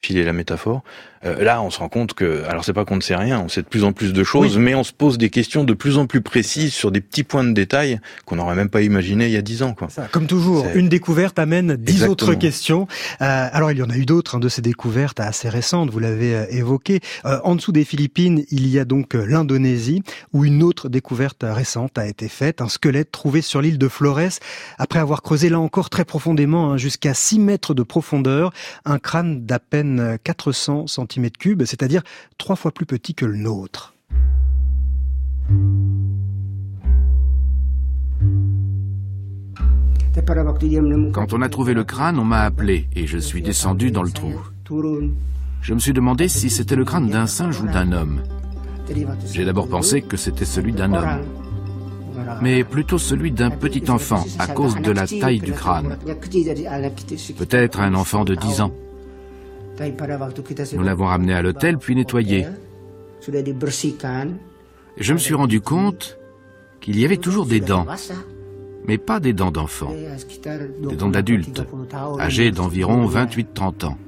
filer la métaphore? Euh, là, on se rend compte que, alors c'est pas qu'on ne sait rien, on sait de plus en plus de choses, mais on se pose des questions de plus en plus précises sur des petits points de détail qu'on n'aurait même pas imaginé il y a dix ans. Quoi.
Ça, comme toujours, une découverte amène dix autres questions. Euh, alors il y en a eu d'autres hein, de ces découvertes assez récentes, vous l'avez euh, évoqué. Euh, en dessous des Philippines, il y a donc euh, l'Indonésie, où une autre découverte récente a été faite, un squelette trouvé sur l'île de Flores, après avoir creusé là encore très profondément, hein, jusqu'à 6 mètres de profondeur, un crâne d'à peine 400 cm3, c'est-à-dire trois fois plus petit que le nôtre.
Quand on a trouvé le crâne, on m'a appelé et je suis descendu dans le trou. Je me suis demandé si c'était le crâne d'un singe ou d'un homme. J'ai d'abord pensé que c'était celui d'un homme, mais plutôt celui d'un petit enfant à cause de la taille du crâne. Peut-être un enfant de 10 ans. Nous l'avons ramené à l'hôtel puis nettoyé. Je me suis rendu compte qu'il y avait toujours des dents, mais pas des dents d'enfants, des dents d'adultes, âgés d'environ 28-30 ans.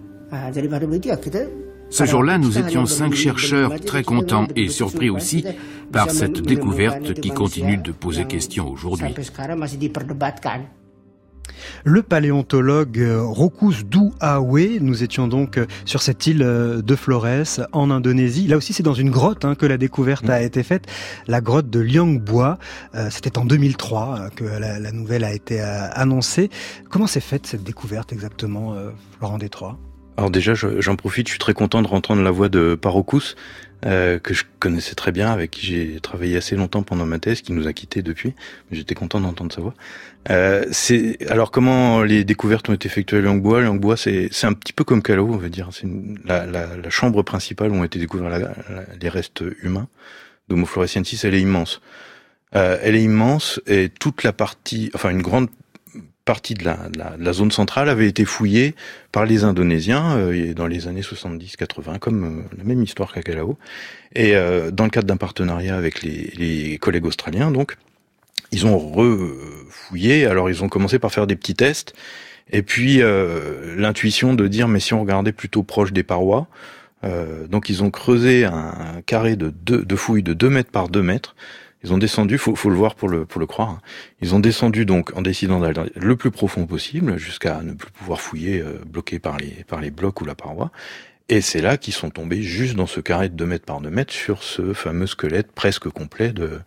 Ce jour-là, nous étions cinq chercheurs très contents et surpris aussi par cette découverte qui continue de poser question aujourd'hui.
Le paléontologue euh, Rokus Awe, nous étions donc euh, sur cette île euh, de Flores en Indonésie. Là aussi, c'est dans une grotte hein, que la découverte a été faite, la grotte de Liangbua. C'était en 2003 que la, nouvelle a été annoncée. Comment s'est faite cette découverte exactement, Florent Détroit?
Alors déjà, j'en profite, je suis très content de rentendre la voix de Parokus, euh, que je connaissais très bien, avec qui j'ai travaillé assez longtemps pendant ma thèse, qui nous a quittés depuis. J'étais content d'entendre sa voix. Euh, alors comment les découvertes ont été effectuées à Langbois Langbois, c'est un petit peu comme Callao, on va dire. C'est la, chambre principale où ont été découverts les restes humains d'Homo floresiensis. Elle est immense. Euh, elle est immense et toute la partie, enfin une grande partie de la, la, zone centrale avait été fouillée par les Indonésiens euh, dans les années 70-80, comme euh, la même histoire qu'à Calao. Et euh, dans le cadre d'un partenariat avec les, les, collègues australiens, donc, ils ont refouillé. Alors, ils ont commencé par faire des petits tests. Et puis, l'intuition de dire, mais si on regardait plutôt proche des parois, donc ils ont creusé un, carré de, deux, de fouilles de 2 mètres par 2 mètres ils ont descendu, faut, faut le voir pour le, croire. Hein. Ils ont descendu donc en décidant d'aller le plus profond possible jusqu'à ne plus pouvoir fouiller euh, bloqué par les, par les blocs ou la paroi. Et c'est là qu'ils sont tombés juste dans ce carré de 2 mètres par 2 mètres sur ce fameux squelette presque complet de,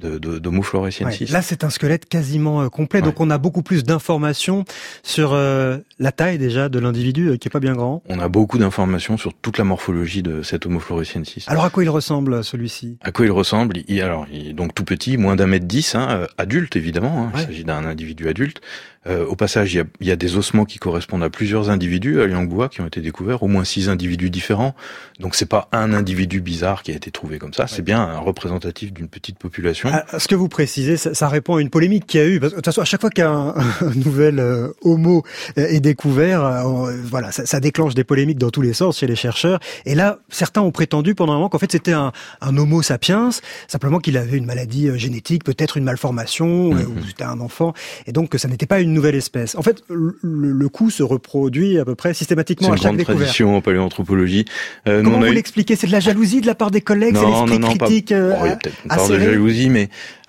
de, de, floresiensis.
là, c'est un squelette quasiment euh, complet, donc on a beaucoup plus d'informations sur euh, la taille déjà de l'individu euh, qui est pas bien grand.
On a beaucoup d'informations sur toute la morphologie de cet Homo floresiensis.
Alors à quoi il ressemble celui-ci?
À quoi il ressemble? Il, Alors, il est donc tout petit, moins d'un mètre dix, hein, adulte évidemment. Hein, Il s'agit d'un individu adulte. au passage, il y, a, il y, a, des ossements qui correspondent à plusieurs individus à Liangbois qui ont été découverts, au moins six individus différents. Donc c'est pas un individu bizarre qui a été trouvé comme ça, c'est bien un représentatif d'une petite population
ce que vous précisez, ça, répond à une polémique qu'il y a eu. Parce que, de toute façon, à chaque fois qu'un nouvel euh, homo est découvert, euh, voilà, ça, ça, déclenche des polémiques dans tous les sens chez les chercheurs. Et là, certains ont prétendu pendant un moment qu'en fait c'était un, un, homo sapiens, simplement qu'il avait une maladie euh, génétique, peut-être une malformation, ou c'était un enfant, et donc que ça n'était pas une nouvelle espèce. En fait, le, le coup se reproduit à peu près systématiquement à chaque découverte.
C'est une grande tradition en paléoanthropologie.
Euh, Comment vous l'expliquez? C'est de la jalousie de la part des collègues C'est l'esprit critique
pas... Oh, il y a peut-être une part de jalousie, mais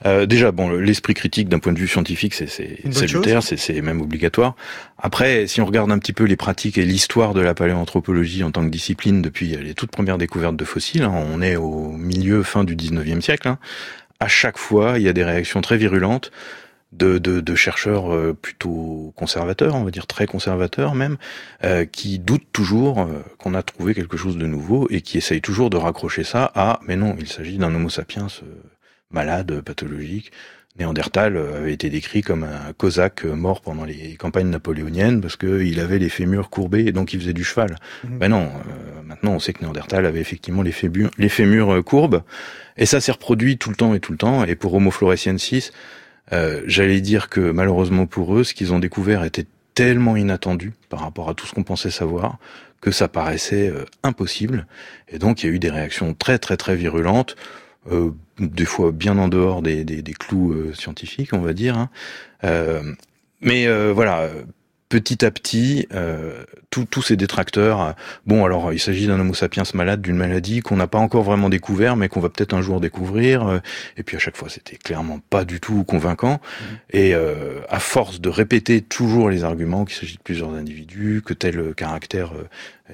euh, déjà, bon, l'esprit critique d'un point de vue scientifique, c'est salutaire, c'est même obligatoire. Après, si on regarde un petit peu les pratiques et l'histoire de la paléoanthropologie en tant que discipline depuis les toutes premières découvertes de fossiles, hein, on est au milieu, fin du 19e siècle, hein, à chaque fois, il y a des réactions très virulentes de, de, de, chercheurs euh, plutôt conservateurs, on va dire très conservateurs même, euh, qui doutent toujours euh, qu'on a trouvé quelque chose de nouveau et qui essayent toujours de raccrocher ça à mais non, il s'agit d'un Homo sapiens malade, pathologique. Néandertal avait été décrit comme un cosaque mort pendant les campagnes napoléoniennes parce qu'il avait les fémurs courbés et donc il faisait du cheval. Mmh. Ben non, maintenant on sait que Néandertal avait effectivement les fémurs, les fémurs courbes et ça s'est reproduit tout le temps et tout le temps. Et pour Homo floresiensis, euh, j'allais dire que malheureusement pour eux, ce qu'ils ont découvert était tellement inattendu par rapport à tout ce qu'on pensait savoir que ça paraissait euh, impossible. Et donc il y a eu des réactions très très très virulentes, euh, des fois bien en dehors des, clous scientifiques, on va dire. Hein. mais voilà, petit à petit, euh, tous ces détracteurs, euh, bon alors il s'agit d'un homo sapiens malade, d'une maladie qu'on n'a pas encore vraiment découvert, mais qu'on va peut-être un jour découvrir, euh, et puis à chaque fois c'était clairement pas du tout convaincant, mmh. et euh, à force de répéter toujours les arguments qu'il s'agit de plusieurs individus, que tel caractère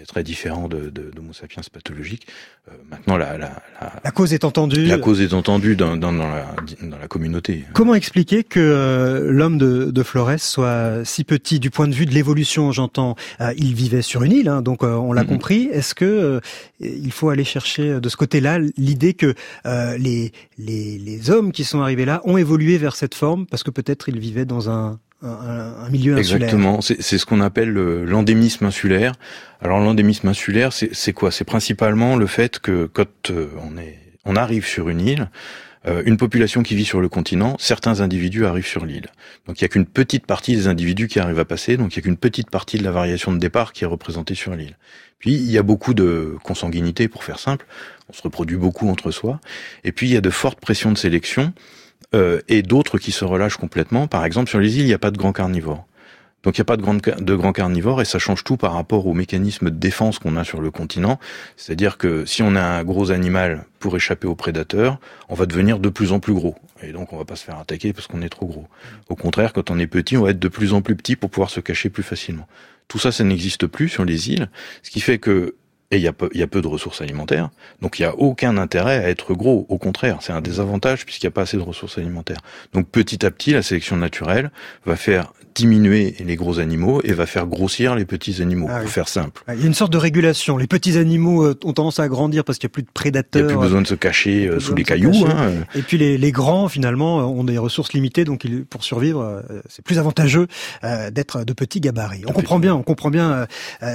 très différent de, de, d'Homo sapiens pathologique. Euh, maintenant, la, la,
la, la, cause est entendue.
La cause est entendue dans, dans, dans, la, dans la communauté.
Comment expliquer que euh, l'homme de, de Flores soit si petit du point de vue de l'évolution J'entends, euh, il vivait sur une île, hein, donc on l'a mm-hmm. compris. Est-ce que il faut aller chercher de ce côté-là l'idée que les, les, les hommes qui sont arrivés là ont évolué vers cette forme parce que peut-être ils vivaient dans un un, milieu
insulaire? Exactement, c'est ce qu'on appelle l'endémisme insulaire. Alors l'endémisme insulaire, c'est quoi? C'est principalement le fait que quand euh, on, est, on arrive sur une île, euh, une population qui vit sur le continent, certains individus arrivent sur l'île. Donc il n'y a qu'une petite partie des individus qui arrivent à passer, donc il n'y a qu'une petite partie de la variation de départ qui est représentée sur l'île. Puis il y a beaucoup de consanguinité, pour faire simple, on se reproduit beaucoup entre soi, et puis il y a de fortes pressions de sélection, euh, et d'autres qui se relâchent complètement. Par exemple, sur les îles, il n'y a pas de grands carnivores. Donc il n'y a pas de, de grands carnivores et ça change tout par rapport au mécanisme de défense qu'on a sur le continent. C'est-à-dire que si on a un gros animal pour échapper aux prédateurs, on va devenir de plus en plus gros. Et donc on va pas se faire attaquer parce qu'on est trop gros. Au contraire, quand on est petit, on va être de plus en plus petit pour pouvoir se cacher plus facilement. Tout ça, ça n'existe plus sur les îles, ce qui fait que et il y, a il y a peu de ressources alimentaires. Donc il n'y a aucun intérêt à être gros. Au contraire, c'est un désavantage puisqu'il n'y a pas assez de ressources alimentaires. Donc petit à petit, la sélection naturelle va faire diminuer les gros animaux et va faire grossir les petits animaux, ah pour faire simple.
Il y a une sorte de régulation. Les petits animaux euh, ont tendance à grandir parce qu'il n'y a plus de prédateurs.
Il n'y a plus besoin de se cacher euh, sous les cailloux. Hein.
Et puis les, les, grands, finalement, ont des ressources limitées, donc pour survivre, euh, c'est plus avantageux d'être de petits gabarits. On comprend bien, on comprend bien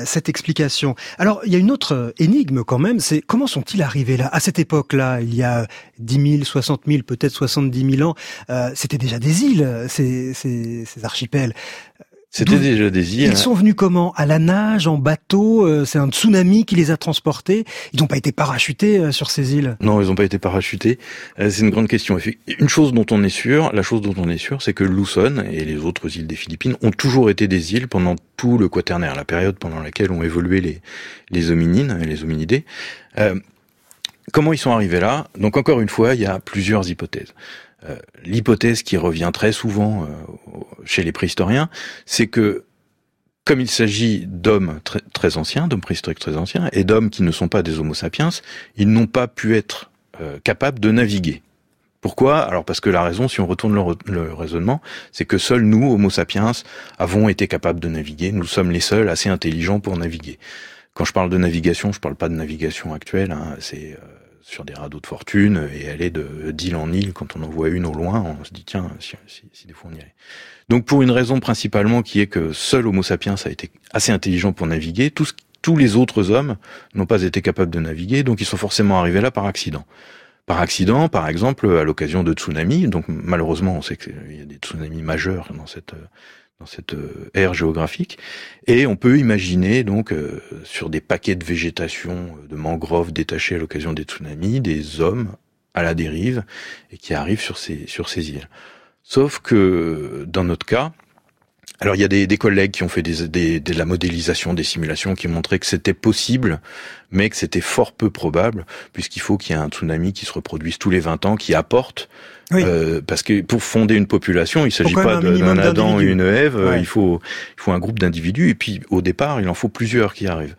cette explication. Alors, il y a une autre énigme quand même, c'est comment sont-ils arrivés là? À cette époque-là, il y a 10 000, 60 000, peut-être 70 000 ans, c'était déjà des îles, ces, ces, ces archipels.
C'était déjà des îles.
Ils sont venus comment? À la nage, en bateau euh, C'est un tsunami qui les a transportés Ils n'ont pas été parachutés euh, sur ces îles
Non, ils n'ont pas été parachutés. Euh, c'est une grande question. Une chose dont on est sûr, la chose dont on est sûr, c'est que Luzon et les autres îles des Philippines ont toujours été des îles pendant tout le quaternaire, la période pendant laquelle ont évolué les, les hominines et les hominidés. Comment ils sont arrivés là? Donc encore une fois, il y a plusieurs hypothèses. Euh, l'hypothèse qui revient très souvent euh, chez les préhistoriens, c'est que comme il s'agit d'hommes très, anciens, d'hommes préhistoriques très anciens, et d'hommes qui ne sont pas des Homo sapiens, ils n'ont pas pu être euh, capables de naviguer. Pourquoi? Alors parce que la raison, si on retourne le, le raisonnement, c'est que seuls nous, Homo sapiens, avons été capables de naviguer. Nous sommes les seuls assez intelligents pour naviguer. Quand je parle de navigation, je parle pas de navigation actuelle. Hein, c'est sur des radeaux de fortune et aller de d'île en île. Quand on en voit une au loin, on se dit tiens, si, si, des fois on y. Donc pour une raison principalement qui est que seul Homo sapiens a été assez intelligent pour naviguer, tous, tous les autres hommes n'ont pas été capables de naviguer, donc ils sont forcément arrivés là par accident. Par accident, par exemple, à l'occasion de tsunamis. Donc malheureusement, on sait qu'il y a des tsunamis majeurs dans cette dans cette euh, ère géographique. Et on peut imaginer donc euh, sur des paquets de végétation, euh, de mangroves détachés à l'occasion des tsunamis, des hommes à la dérive et qui arrivent sur ces sur ces îles. Sauf que dans notre cas, Alors il y a des, des collègues qui ont fait des, des, de la modélisation, des simulations qui montraient que c'était possible, mais que c'était fort peu probable, puisqu'il faut qu'il y ait un tsunami qui se reproduise tous les 20 ans, qui apporte euh, parce que pour fonder une population, il s'agit pas d'un Adam et une Ève, euh, il faut il faut un groupe d'individus et puis au départ, il en faut plusieurs qui arrivent.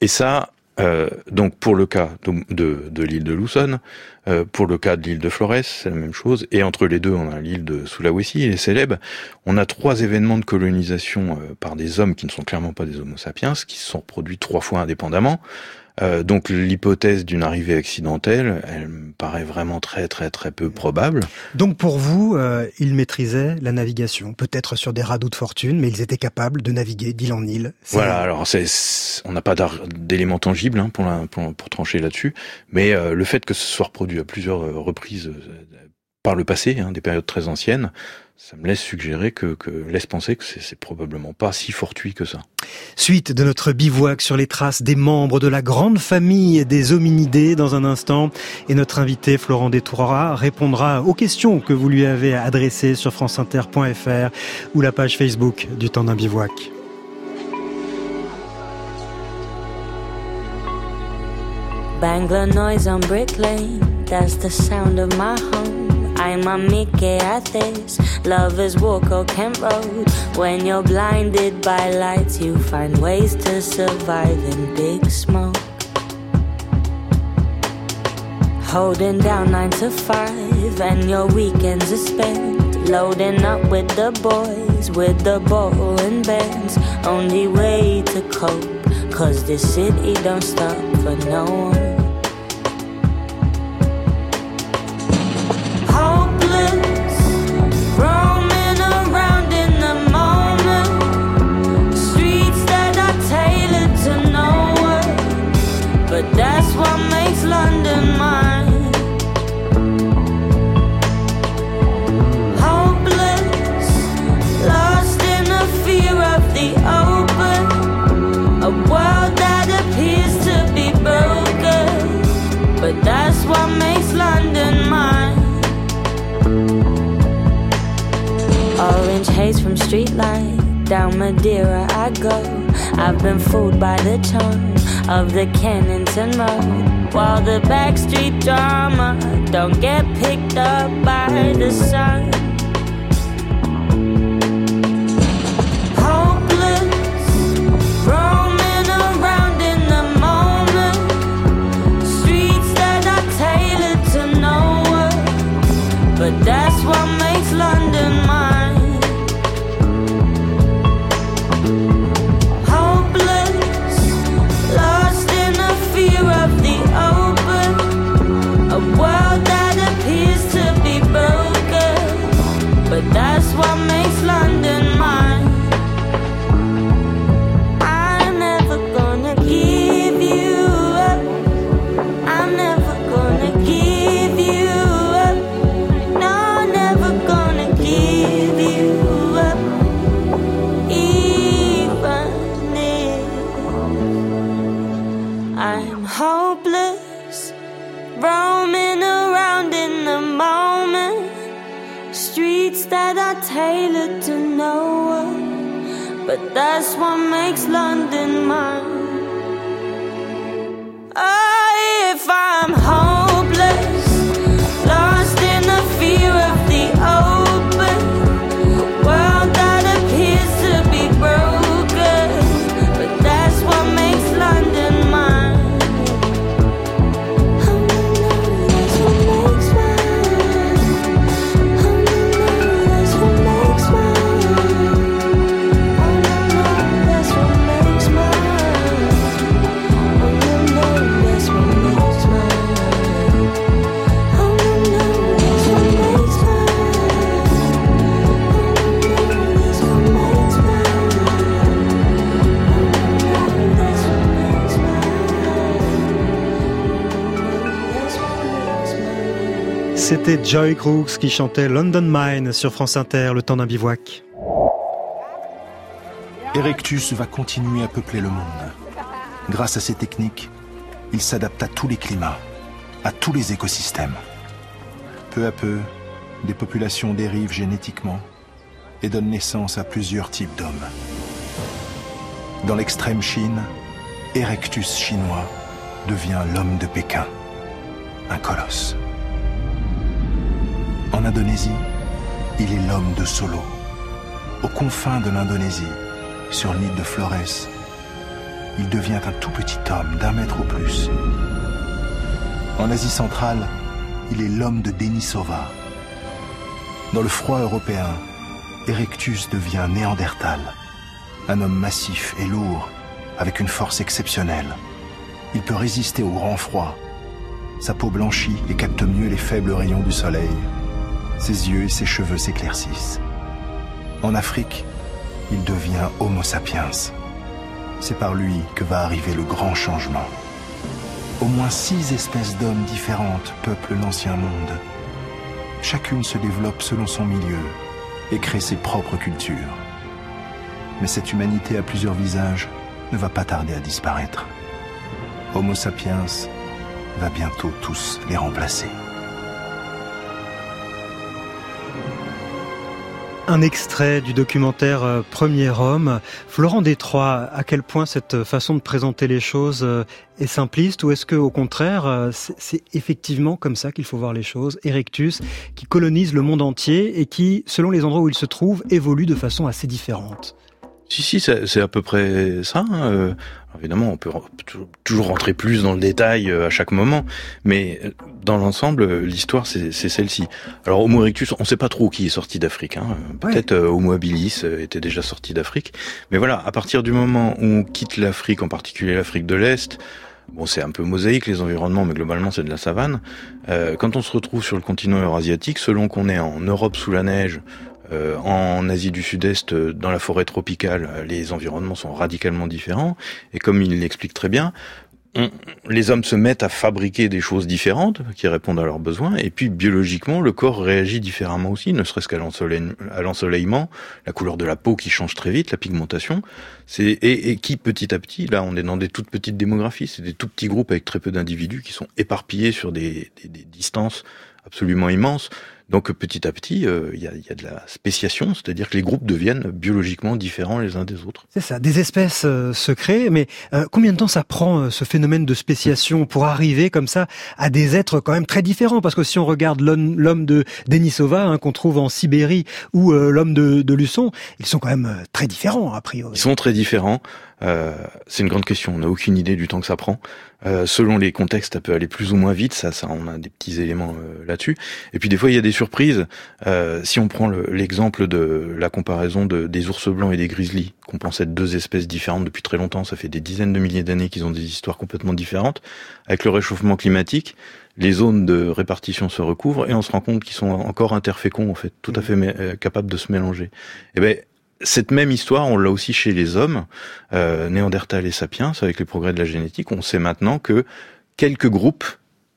Et ça, euh, donc pour le cas de, l'île de Luzon, euh, pour le cas de l'île de Flores, c'est la même chose. Et entre les deux, on a l'île de Sulawesi, les célèbres. On a trois événements de colonisation euh, par des hommes qui ne sont clairement pas des Homo sapiens, qui se sont reproduits trois fois indépendamment. Euh, donc l'hypothèse d'une arrivée accidentelle, elle me paraît vraiment très très très peu probable.
Donc pour vous, euh, ils maîtrisaient la navigation, peut-être sur des radeaux de fortune, mais ils étaient capables de naviguer d'île en île.
Voilà, alors c'est, on n'a pas d'éléments tangibles hein, pour, pour, pour, trancher là-dessus, mais euh, le fait que ce soit reproduit à plusieurs reprises par le passé, hein, des périodes très anciennes, ça me laisse suggérer que, que laisse penser que c'est probablement pas si fortuit que ça.
Suite de notre bivouac sur les traces des membres de la grande famille des hominidés dans un instant. Et notre invité Florent Détourara répondra aux questions que vous lui avez adressées sur franceinter.fr ou la page Facebook du temps d'un bivouac.
Bangla noise on Brick Lane, that's the sound of my home. I'm a Mickey at this. Lovers walk or Kent Road. When you're blinded by lights, you find ways to survive in big smoke. Holding down nine to five, and your weekends are spent loading up with the boys, with the ball and bands. Only way to cope, cause this city don't stop for no one. darling. Street light, down Madeira I go. I've been fooled by the charm of the Kennington Road. While the backstreet drama don't get picked up by the sun. That's what makes London
C'était Joy Crooks qui chantait London Mine sur France Inter, le temps d'un bivouac.
Erectus va continuer à peupler le monde. Grâce à ses techniques, il s'adapte à tous les climats, à tous les écosystèmes. Peu à peu, des populations dérivent génétiquement et donne naissance à plusieurs types d'hommes. Dans l'extrême Chine, Erectus chinois devient l'homme de Pékin, un colosse. En Indonésie, il est l'homme de Solo. Aux confins de l'Indonésie, sur l'île de Flores, il devient un tout petit homme d'un mètre au plus. En Asie centrale, il est l'homme de Denisova. Dans le froid européen, Erectus devient Néandertal, un homme massif et lourd, avec une force exceptionnelle. Il peut résister au grand froid. Sa peau blanchit et capte mieux les faibles rayons du soleil. Ses yeux et ses cheveux s'éclaircissent. En Afrique, il devient Homo sapiens. C'est par lui que va arriver le grand changement. Au moins six espèces d'hommes différentes peuplent l'ancien monde. Chacune se développe selon son milieu et crée ses propres cultures. Mais cette humanité à plusieurs visages ne va pas tarder à disparaître. Homo sapiens va bientôt tous les remplacer.
Un extrait du documentaire euh, Premier homme. Florent Détroit, à quel point cette façon de présenter les choses euh, est simpliste ou est-ce que au contraire euh, c'est effectivement comme ça qu'il faut voir les choses? Erectus qui colonise le monde entier et qui, selon les endroits où il se trouve, évolue de façon assez différente.
Si, si, c'est à peu près ça. Hein. évidemment, on peut toujours rentrer plus dans le détail à chaque moment, mais dans l'ensemble, l'histoire, c'est celle-ci. Alors, Homo erectus, on ne sait pas trop qui est sorti d'Afrique. Hein. Peut-être euh, Homo habilis euh, était déjà sorti d'Afrique. Mais voilà, à partir du moment où on quitte l'Afrique, en particulier l'Afrique de l'Est, bon, c'est un peu mosaïque les environnements, mais globalement, c'est de la savane. Euh, quand on se retrouve sur le continent eurasiatique, selon qu'on est en Europe sous la neige, euh, en Asie du Sud-Est, euh, dans la forêt tropicale, les environnements sont radicalement différents. Et comme il l'explique très bien, les hommes se mettent à fabriquer des choses différentes qui répondent à leurs besoins, et puis biologiquement, le corps réagit différemment aussi, ne serait-ce qu'à l'ensoleillement, la couleur de la peau qui change très vite, la pigmentation, c'est et, qui petit à petit, là, on est dans des toutes petites démographies, c'est des tout petits groupes avec très peu d'individus qui sont éparpillés sur des, des distances absolument immenses. Donc petit à petit, euh, il y, a, y, a, de la spéciation, c'est-à-dire que les groupes deviennent biologiquement différents les uns des autres.
C'est ça, des espèces euh, se créent, mais euh, combien de temps ça prend ce phénomène de spéciation pour arriver comme ça à des êtres quand même très différents? Parce que si on regarde l'homme de Denisova hein, qu'on trouve en Sibérie ou l'homme de, de Luçon, ils sont quand même très différents a priori.
Ils sont très différents. C'est une grande question. On n'a aucune idée du temps que ça prend. Euh, selon les contextes, ça peut aller plus ou moins vite. Ça, ça, on a des petits éléments euh, là-dessus. Et puis des fois, il y a des surprises. Euh, si on prend l'exemple de la comparaison de, des ours blancs et des grizzlies, qu'on pensait être deux espèces différentes depuis très longtemps, ça fait des dizaines de milliers d'années qu'ils ont des histoires complètement différentes. Avec le réchauffement climatique, les zones de répartition se recouvrent et on se rend compte qu'ils sont encore interféconds en fait, tout à mmh. fait capables de se mélanger. Et eh ben cette même histoire, on l'a aussi chez les hommes, euh, Néandertal et Sapiens, avec les progrès de la génétique. On sait maintenant que quelques groupes,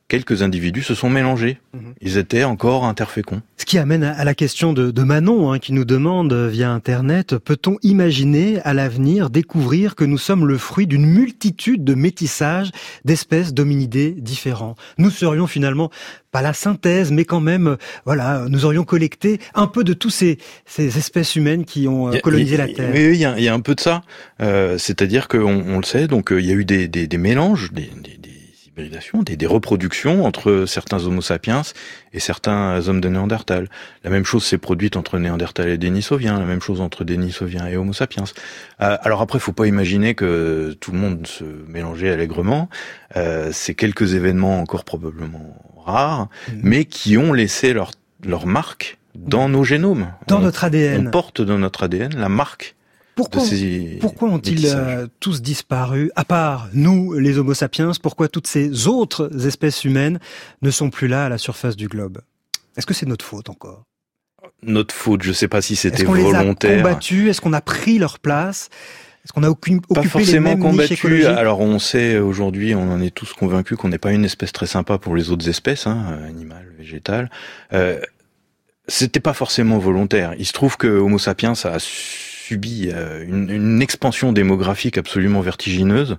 quelques individus se sont mélangés. Mhm. Ils étaient encore interféconds.
Ce qui amène à la question de, de Manon, hein, qui nous demande via Internet, peut-on imaginer à l'avenir découvrir que nous sommes le fruit d'une multitude de métissages d'espèces d'hominidés différents? Nous serions finalement pas la synthèse, mais quand même, voilà, nous aurions collecté un peu de tous ces, ces espèces humaines qui ont euh, colonisé la Terre.
Oui, il y, a, y a un peu de ça. Euh, C'est-à-dire qu'on on le sait, donc euh, il y a eu des, des, des mélanges, des, des des, des, reproductions entre certains Homo sapiens et certains hommes de Néandertal. La même chose s'est produite entre Néandertal et Denisovien, la même chose entre Denisovien et Homo sapiens. Euh, alors après, faut pas imaginer que tout le monde se mélangeait allègrement. Euh, c'est quelques événements encore probablement rares, mmh. mais qui ont laissé leur, leur marque dans nos génomes.
Dans notre ADN.
On porte dans notre ADN la marque
pourquoi, pourquoi ont-ils euh, tous disparu, à part nous, les Homo sapiens? Pourquoi toutes ces autres espèces humaines ne sont plus là à la surface du globe? Est-ce que c'est notre faute encore?
Notre faute, je ne sais pas si c'était volontaire.
Est-ce qu'on combattus? Est-ce qu'on a pris leur place? Est-ce qu'on a aucune,
pas forcément combattu. Alors on sait aujourd'hui, on en est tous convaincus qu'on n'est pas une espèce très sympa pour les autres espèces, hein, animales, végétales. Euh, C'était pas forcément volontaire. Il se trouve que Homo sapiens a euh, une, expansion démographique absolument vertigineuse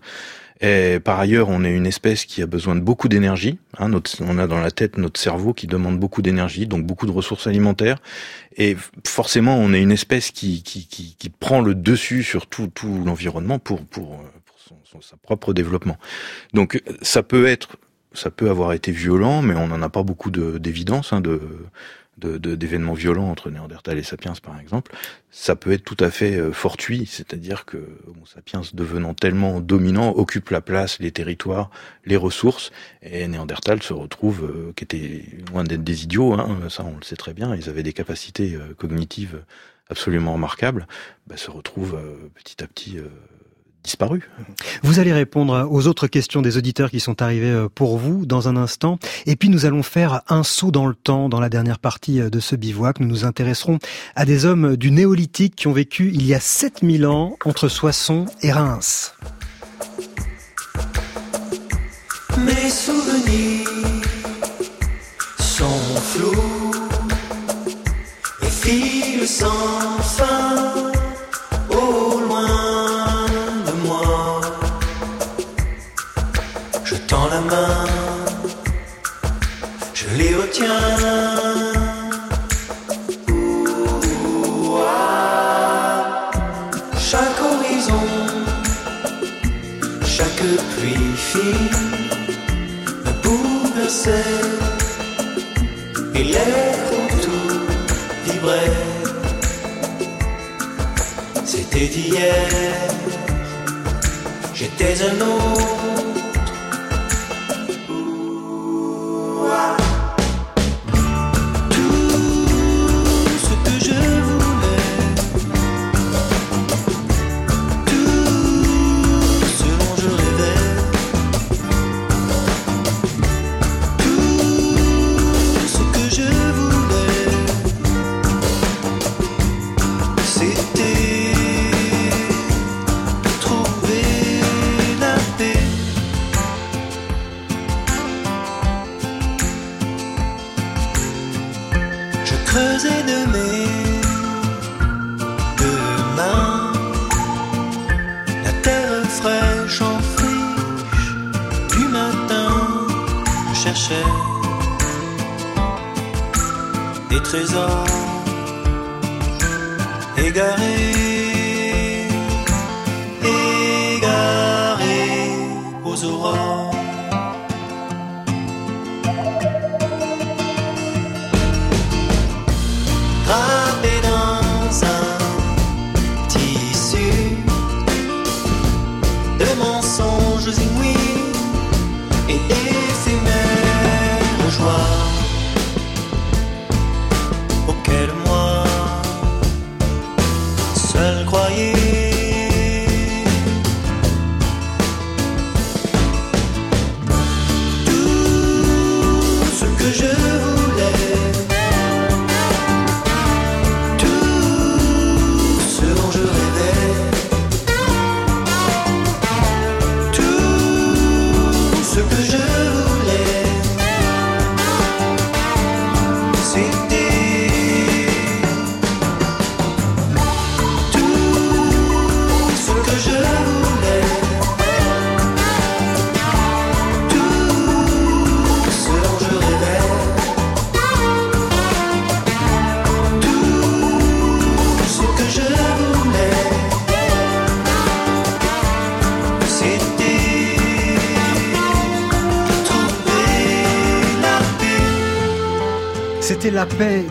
Et par ailleurs, on est une espèce qui a besoin de beaucoup d'énergie. Hein, on a dans la tête notre cerveau qui demande beaucoup d'énergie, donc beaucoup de ressources alimentaires. Et forcément, on est une espèce qui, qui, qui, prend le dessus sur tout, tout l'environnement pour, pour, son propre développement. Donc ça peut être ça peut avoir été violent, mais on n'en a pas beaucoup d'évidence hein, de, d'événements de, violents entre Néandertal et Sapiens, par exemple. Ça peut être tout à fait euh, fortuit, c'est-à-dire que sapiens, devenant tellement dominant, occupe la place, les territoires, les ressources, et Néandertal se retrouve, euh, qui était loin d'être des idiots, hein, ça on le sait très bien, ils avaient des capacités euh, cognitives absolument remarquables, bah, se retrouve euh, petit à petit disparu.
Vous allez répondre aux autres questions des auditeurs qui sont arrivés euh, pour vous dans un instant. Et puis nous allons faire un saut dans le temps dans la dernière partie euh, de ce bivouac. Nous nous intéresserons à des hommes du néolithique qui ont vécu il y a 7000 ans entre Soissons et Reims.
Mes souvenirs sont flous et filent sans Je les retiens. Chaque horizon, chaque pluie fine me bouleversait et l'air autour vibrait. C'était hier, j'étais un autre.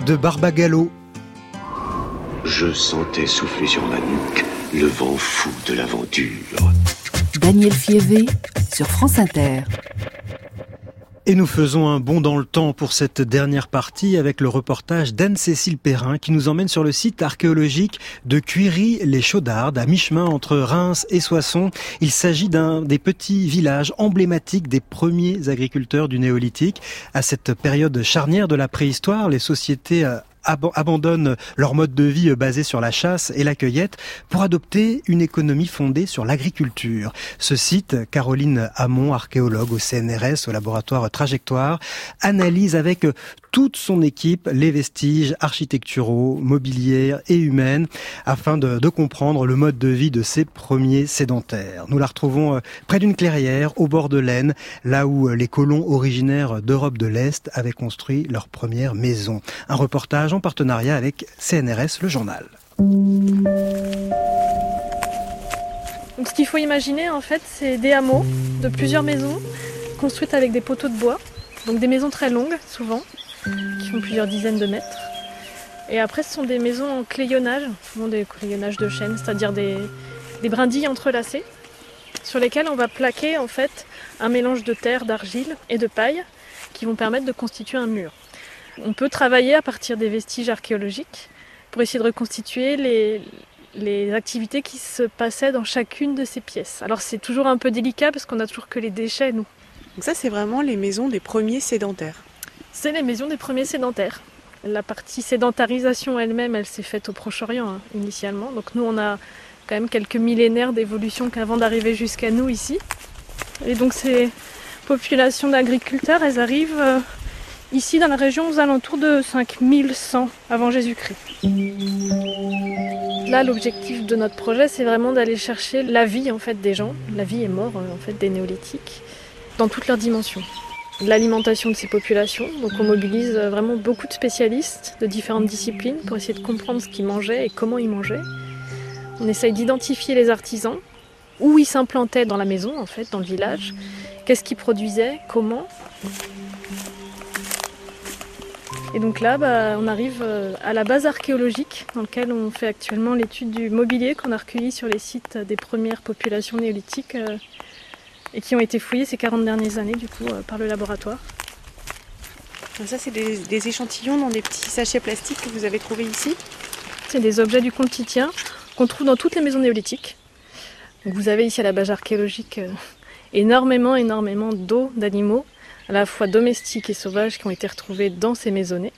De
Barbagallo.
Je sentais souffler sur ma nuque le vent fou de l'aventure.
Daniel Fievé sur France Inter.
Et nous faisons un bond dans le temps pour cette dernière partie avec le reportage d'Anne-Cécile Perrin qui nous emmène sur le site archéologique de Cuiry-les-Chaudardes, à mi-chemin entre Reims et Soissons. Il s'agit d'un des petits villages emblématiques des premiers agriculteurs du néolithique. À cette période charnière de la préhistoire, les sociétés euh, abandonnent leur mode de vie basé sur la chasse et la cueillette pour adopter une économie fondée sur l'agriculture. Ce site, Caroline Hamon, archéologue au CNRS, au laboratoire Trajectoire, analyse avec toute son équipe les vestiges architecturaux, mobiliers et humains afin de, de, comprendre le mode de vie de ces premiers sédentaires. Nous la retrouvons près d'une clairière au bord de l'Aisne, là où les colons originaires d'Europe de l'Est avaient construit leur première maison. Un reportage en partenariat avec CNRS, le journal.
Ce qu'il faut imaginer en fait, c'est des hameaux de plusieurs maisons construites avec des poteaux de bois, donc des maisons très longues souvent, qui font plusieurs dizaines de mètres. Et après, ce sont des maisons en clayonnage, souvent des clayonnages de chêne, c'est-à-dire des, des brindilles entrelacées, sur lesquelles on va plaquer en fait un mélange de terre, d'argile et de paille qui vont permettre de constituer un mur. On peut travailler à partir des vestiges archéologiques pour essayer de reconstituer les, les activités qui se passaient dans chacune de ces pièces. Alors c'est toujours un peu délicat parce qu'on a toujours que les déchets, nous.
Donc ça, c'est vraiment les maisons des premiers sédentaires.
C'est les maisons des premiers sédentaires. La partie sédentarisation elle-même, elle, s'est faite au Proche-Orient hein, initialement. Donc nous, on a quand même quelques millénaires d'évolution qu'avant d'arriver jusqu'à nous ici. Et donc ces populations d'agriculteurs, elles arrivent euh, ici dans la région aux alentours de 5100 avant Jésus-Christ. Là, l'objectif de notre projet, c'est vraiment d'aller chercher la vie en fait des gens, la vie est mort en fait des néolithiques, dans toutes leurs dimensions. L'alimentation de ces populations, donc on mobilise vraiment beaucoup de spécialistes de différentes disciplines pour essayer de comprendre ce qu'ils mangeaient et comment ils mangeaient. On essaye d'identifier les artisans, où ils s'implantaient dans la maison, en fait, dans le village, qu'est-ce qu'ils produisaient, comment? Et donc là, bah, on arrive à la base archéologique dans laquelle on fait actuellement l'étude du mobilier qu'on a recueilli sur les sites des premières populations néolithiques euh, et qui ont été fouillées ces 40 dernières années du coup euh, par le laboratoire.
Ça, c'est des, des, échantillons dans des petits sachets plastiques que vous avez trouvés ici?
C'est des objets du Comptitien qu'on trouve dans toutes les maisons néolithiques. Donc vous avez ici à la base archéologique euh, énormément, énormément d'eau d'animaux à la fois domestiques et sauvages qui ont été retrouvés dans ces maisonnées,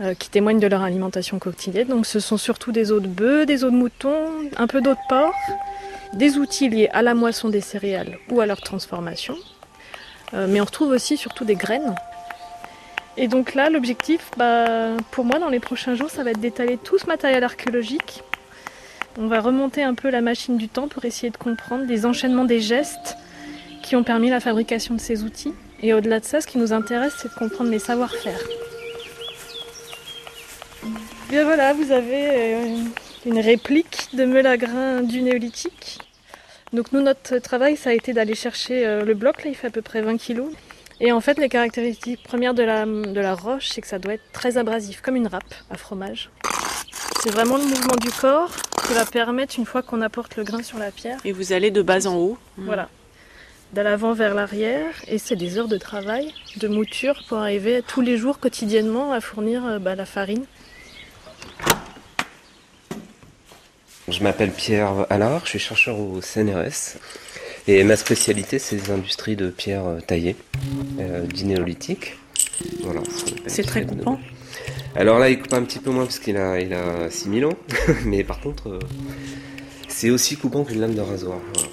euh, qui témoignent de leur alimentation quotidienne. Donc ce sont surtout des os de bœufs, des os de moutons, un peu d'eau de porc, des outils liés à la moisson des céréales ou à leur transformation. Euh, mais on retrouve aussi surtout des graines. Et donc là, l'objectif, bah, pour moi, dans les prochains jours, ça va être d'étaler tout ce matériel archéologique. On va remonter un peu la machine du temps pour essayer de comprendre les enchaînements des gestes qui ont permis la fabrication de ces outils. Et au-delà de ça, ce qui nous intéresse, c'est de comprendre les savoir-faire. Bien voilà, vous avez euh, une réplique de meule à grains du néolithique. Donc nous, notre travail, ça a été d'aller chercher euh, le bloc, là, il fait à peu près 20 kg. Et en fait, les caractéristiques premières de la, de la roche, c'est que ça doit être très abrasif, comme une râpe à fromage. C'est vraiment le mouvement du corps qui va permettre, une fois qu'on apporte le grain sur la pierre.
Et vous allez de bas en haut.
Voilà de l'avant vers l'arrière et c'est des heures de travail, de mouture pour arriver tous les jours quotidiennement à fournir bah, la farine.
Je m'appelle Pierre Allard, je suis chercheur au CNRS et ma spécialité c'est les industries de pierre taillée, euh, du néolithique.
Voilà, c'est très coupant.
Alors là il coupe un petit peu moins parce qu'il a, il a 6000 ans, mais par contre euh, c'est aussi coupant qu'une lame de rasoir. Voilà.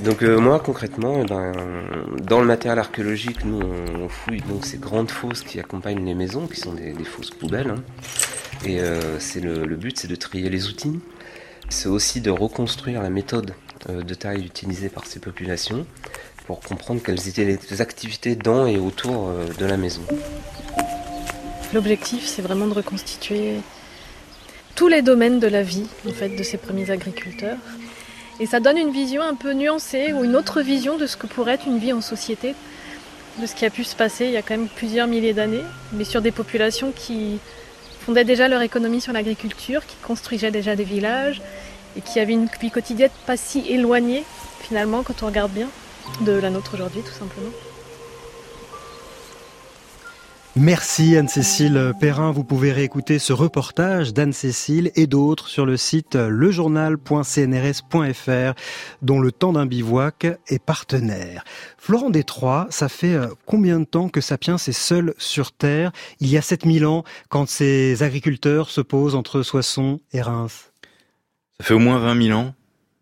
Donc euh, moi concrètement, ben, dans le matériel archéologique, nous on, fouille donc ces grandes fosses qui accompagnent les maisons, qui sont des, fosses poubelles. Hein. Et euh, c'est le, but, c'est de trier les outils. C'est aussi de reconstruire la méthode euh, de taille utilisée par ces populations pour comprendre quelles étaient les activités dans et autour euh, de la maison.
L'objectif, c'est vraiment de reconstituer tous les domaines de la vie en fait de ces premiers agriculteurs et ça donne une vision un peu nuancée ou une autre vision de ce que pourrait être une vie en société, de ce qui a pu se passer il y a quand même plusieurs milliers d'années, mais sur des populations qui fondaient déjà leur économie sur l'agriculture, qui construisaient déjà des villages et qui avaient une vie quotidienne pas si éloignée finalement quand on regarde bien de la nôtre aujourd'hui tout simplement.
Merci Anne-Cécile Perrin. Vous pouvez réécouter ce reportage d'Anne-Cécile et d'autres sur le site lejournal.cnrs.fr dont le temps d'un bivouac est partenaire. Florent Détroit, ça fait euh, combien de temps que Sapiens est seul sur Terre? Il y a 7000 ans quand ces agriculteurs se posent entre Soissons et Reims.
Ça fait au moins 20 000 ans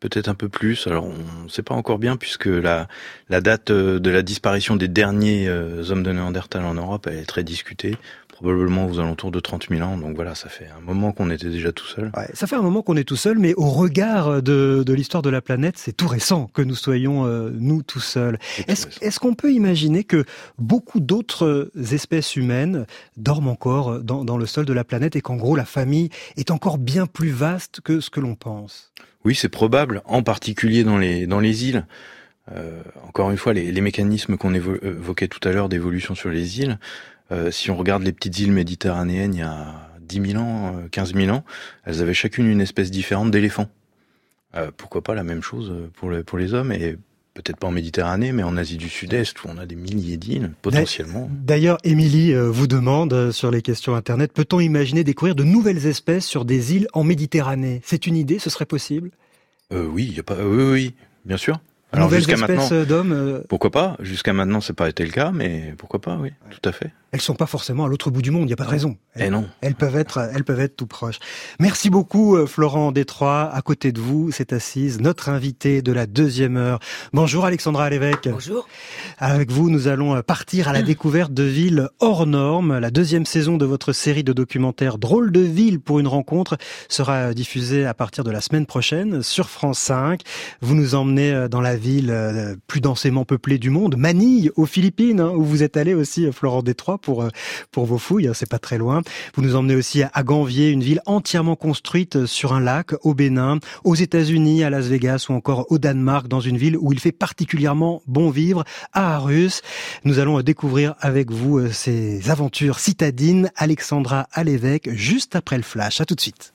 peut-être un peu plus. Alors on ne sait pas encore bien puisque la, la date euh, de la disparition des derniers euh, hommes de Néandertal en Europe est très discutée, probablement aux alentours de 30 000 ans. Donc voilà, ça fait un moment qu'on était déjà tout seul.
Ouais, ça fait un moment qu'on est tout seul, mais au regard de, de l'histoire de la planète, c'est tout récent que nous soyons euh, nous tout seuls. Est-ce est qu'on peut imaginer que beaucoup d'autres espèces humaines dorment encore dans, dans le sol de la planète et qu'en gros la famille est encore bien plus vaste que ce que l'on pense?
Oui, c'est probable, en particulier dans les dans les îles. Euh, encore une fois, les, les mécanismes qu'on évoquait tout à l'heure d'évolution sur les îles, euh, si on regarde les petites îles méditerranéennes il y a 10 000 ans, 15 000 ans, elles avaient chacune une espèce différente d'éléphant. Euh, pourquoi pas la même chose pour, le, pour les hommes et peut-être pas en Méditerranée, mais en Asie du Sud-Est, où on a des milliers d'îles, potentiellement.
D'ailleurs, Émilie vous demande sur les questions Internet, peut-on imaginer découvrir de nouvelles espèces sur des îles en Méditerranée? C'est une idée, ce serait possible?
Euh, Oui, y a pas, oui, oui, bien sûr.
Alors jusqu'à maintenant, d'hommes. Euh...
Pourquoi pas? Jusqu'à maintenant, c'est pas été le cas, mais pourquoi pas Oui, ouais. tout à fait.
Elles sont pas forcément à l'autre bout du monde. Il y a pas de raison.
Elles,
eh
non.
Elles peuvent être, elles peuvent être tout proches. Merci beaucoup, euh, Florent Détroit. À côté de vous, c'est assise notre invité de la deuxième heure. Bonjour, Alexandra Lévesque.
Bonjour.
Avec vous, nous allons euh, partir à la découverte de villes hors normes. La deuxième saison de votre série de documentaires Drôle de ville pour une rencontre sera diffusée à partir de la semaine prochaine sur France 5. Vous nous emmenez euh, dans la ville plus densément peuplée du monde, Manille, aux Philippines, hein, où vous êtes allé aussi, Florent Détroit, pour pour vos fouilles. C'est pas très loin. Vous nous emmenez aussi à Ganvier, une ville entièrement construite sur un lac au Bénin, aux États-Unis, à Las Vegas ou encore au Danemark, dans une ville où il fait particulièrement bon vivre, à Arus. Nous allons découvrir avec vous ces aventures citadines. Alexandra à l'évêque, juste après le flash. À tout de suite.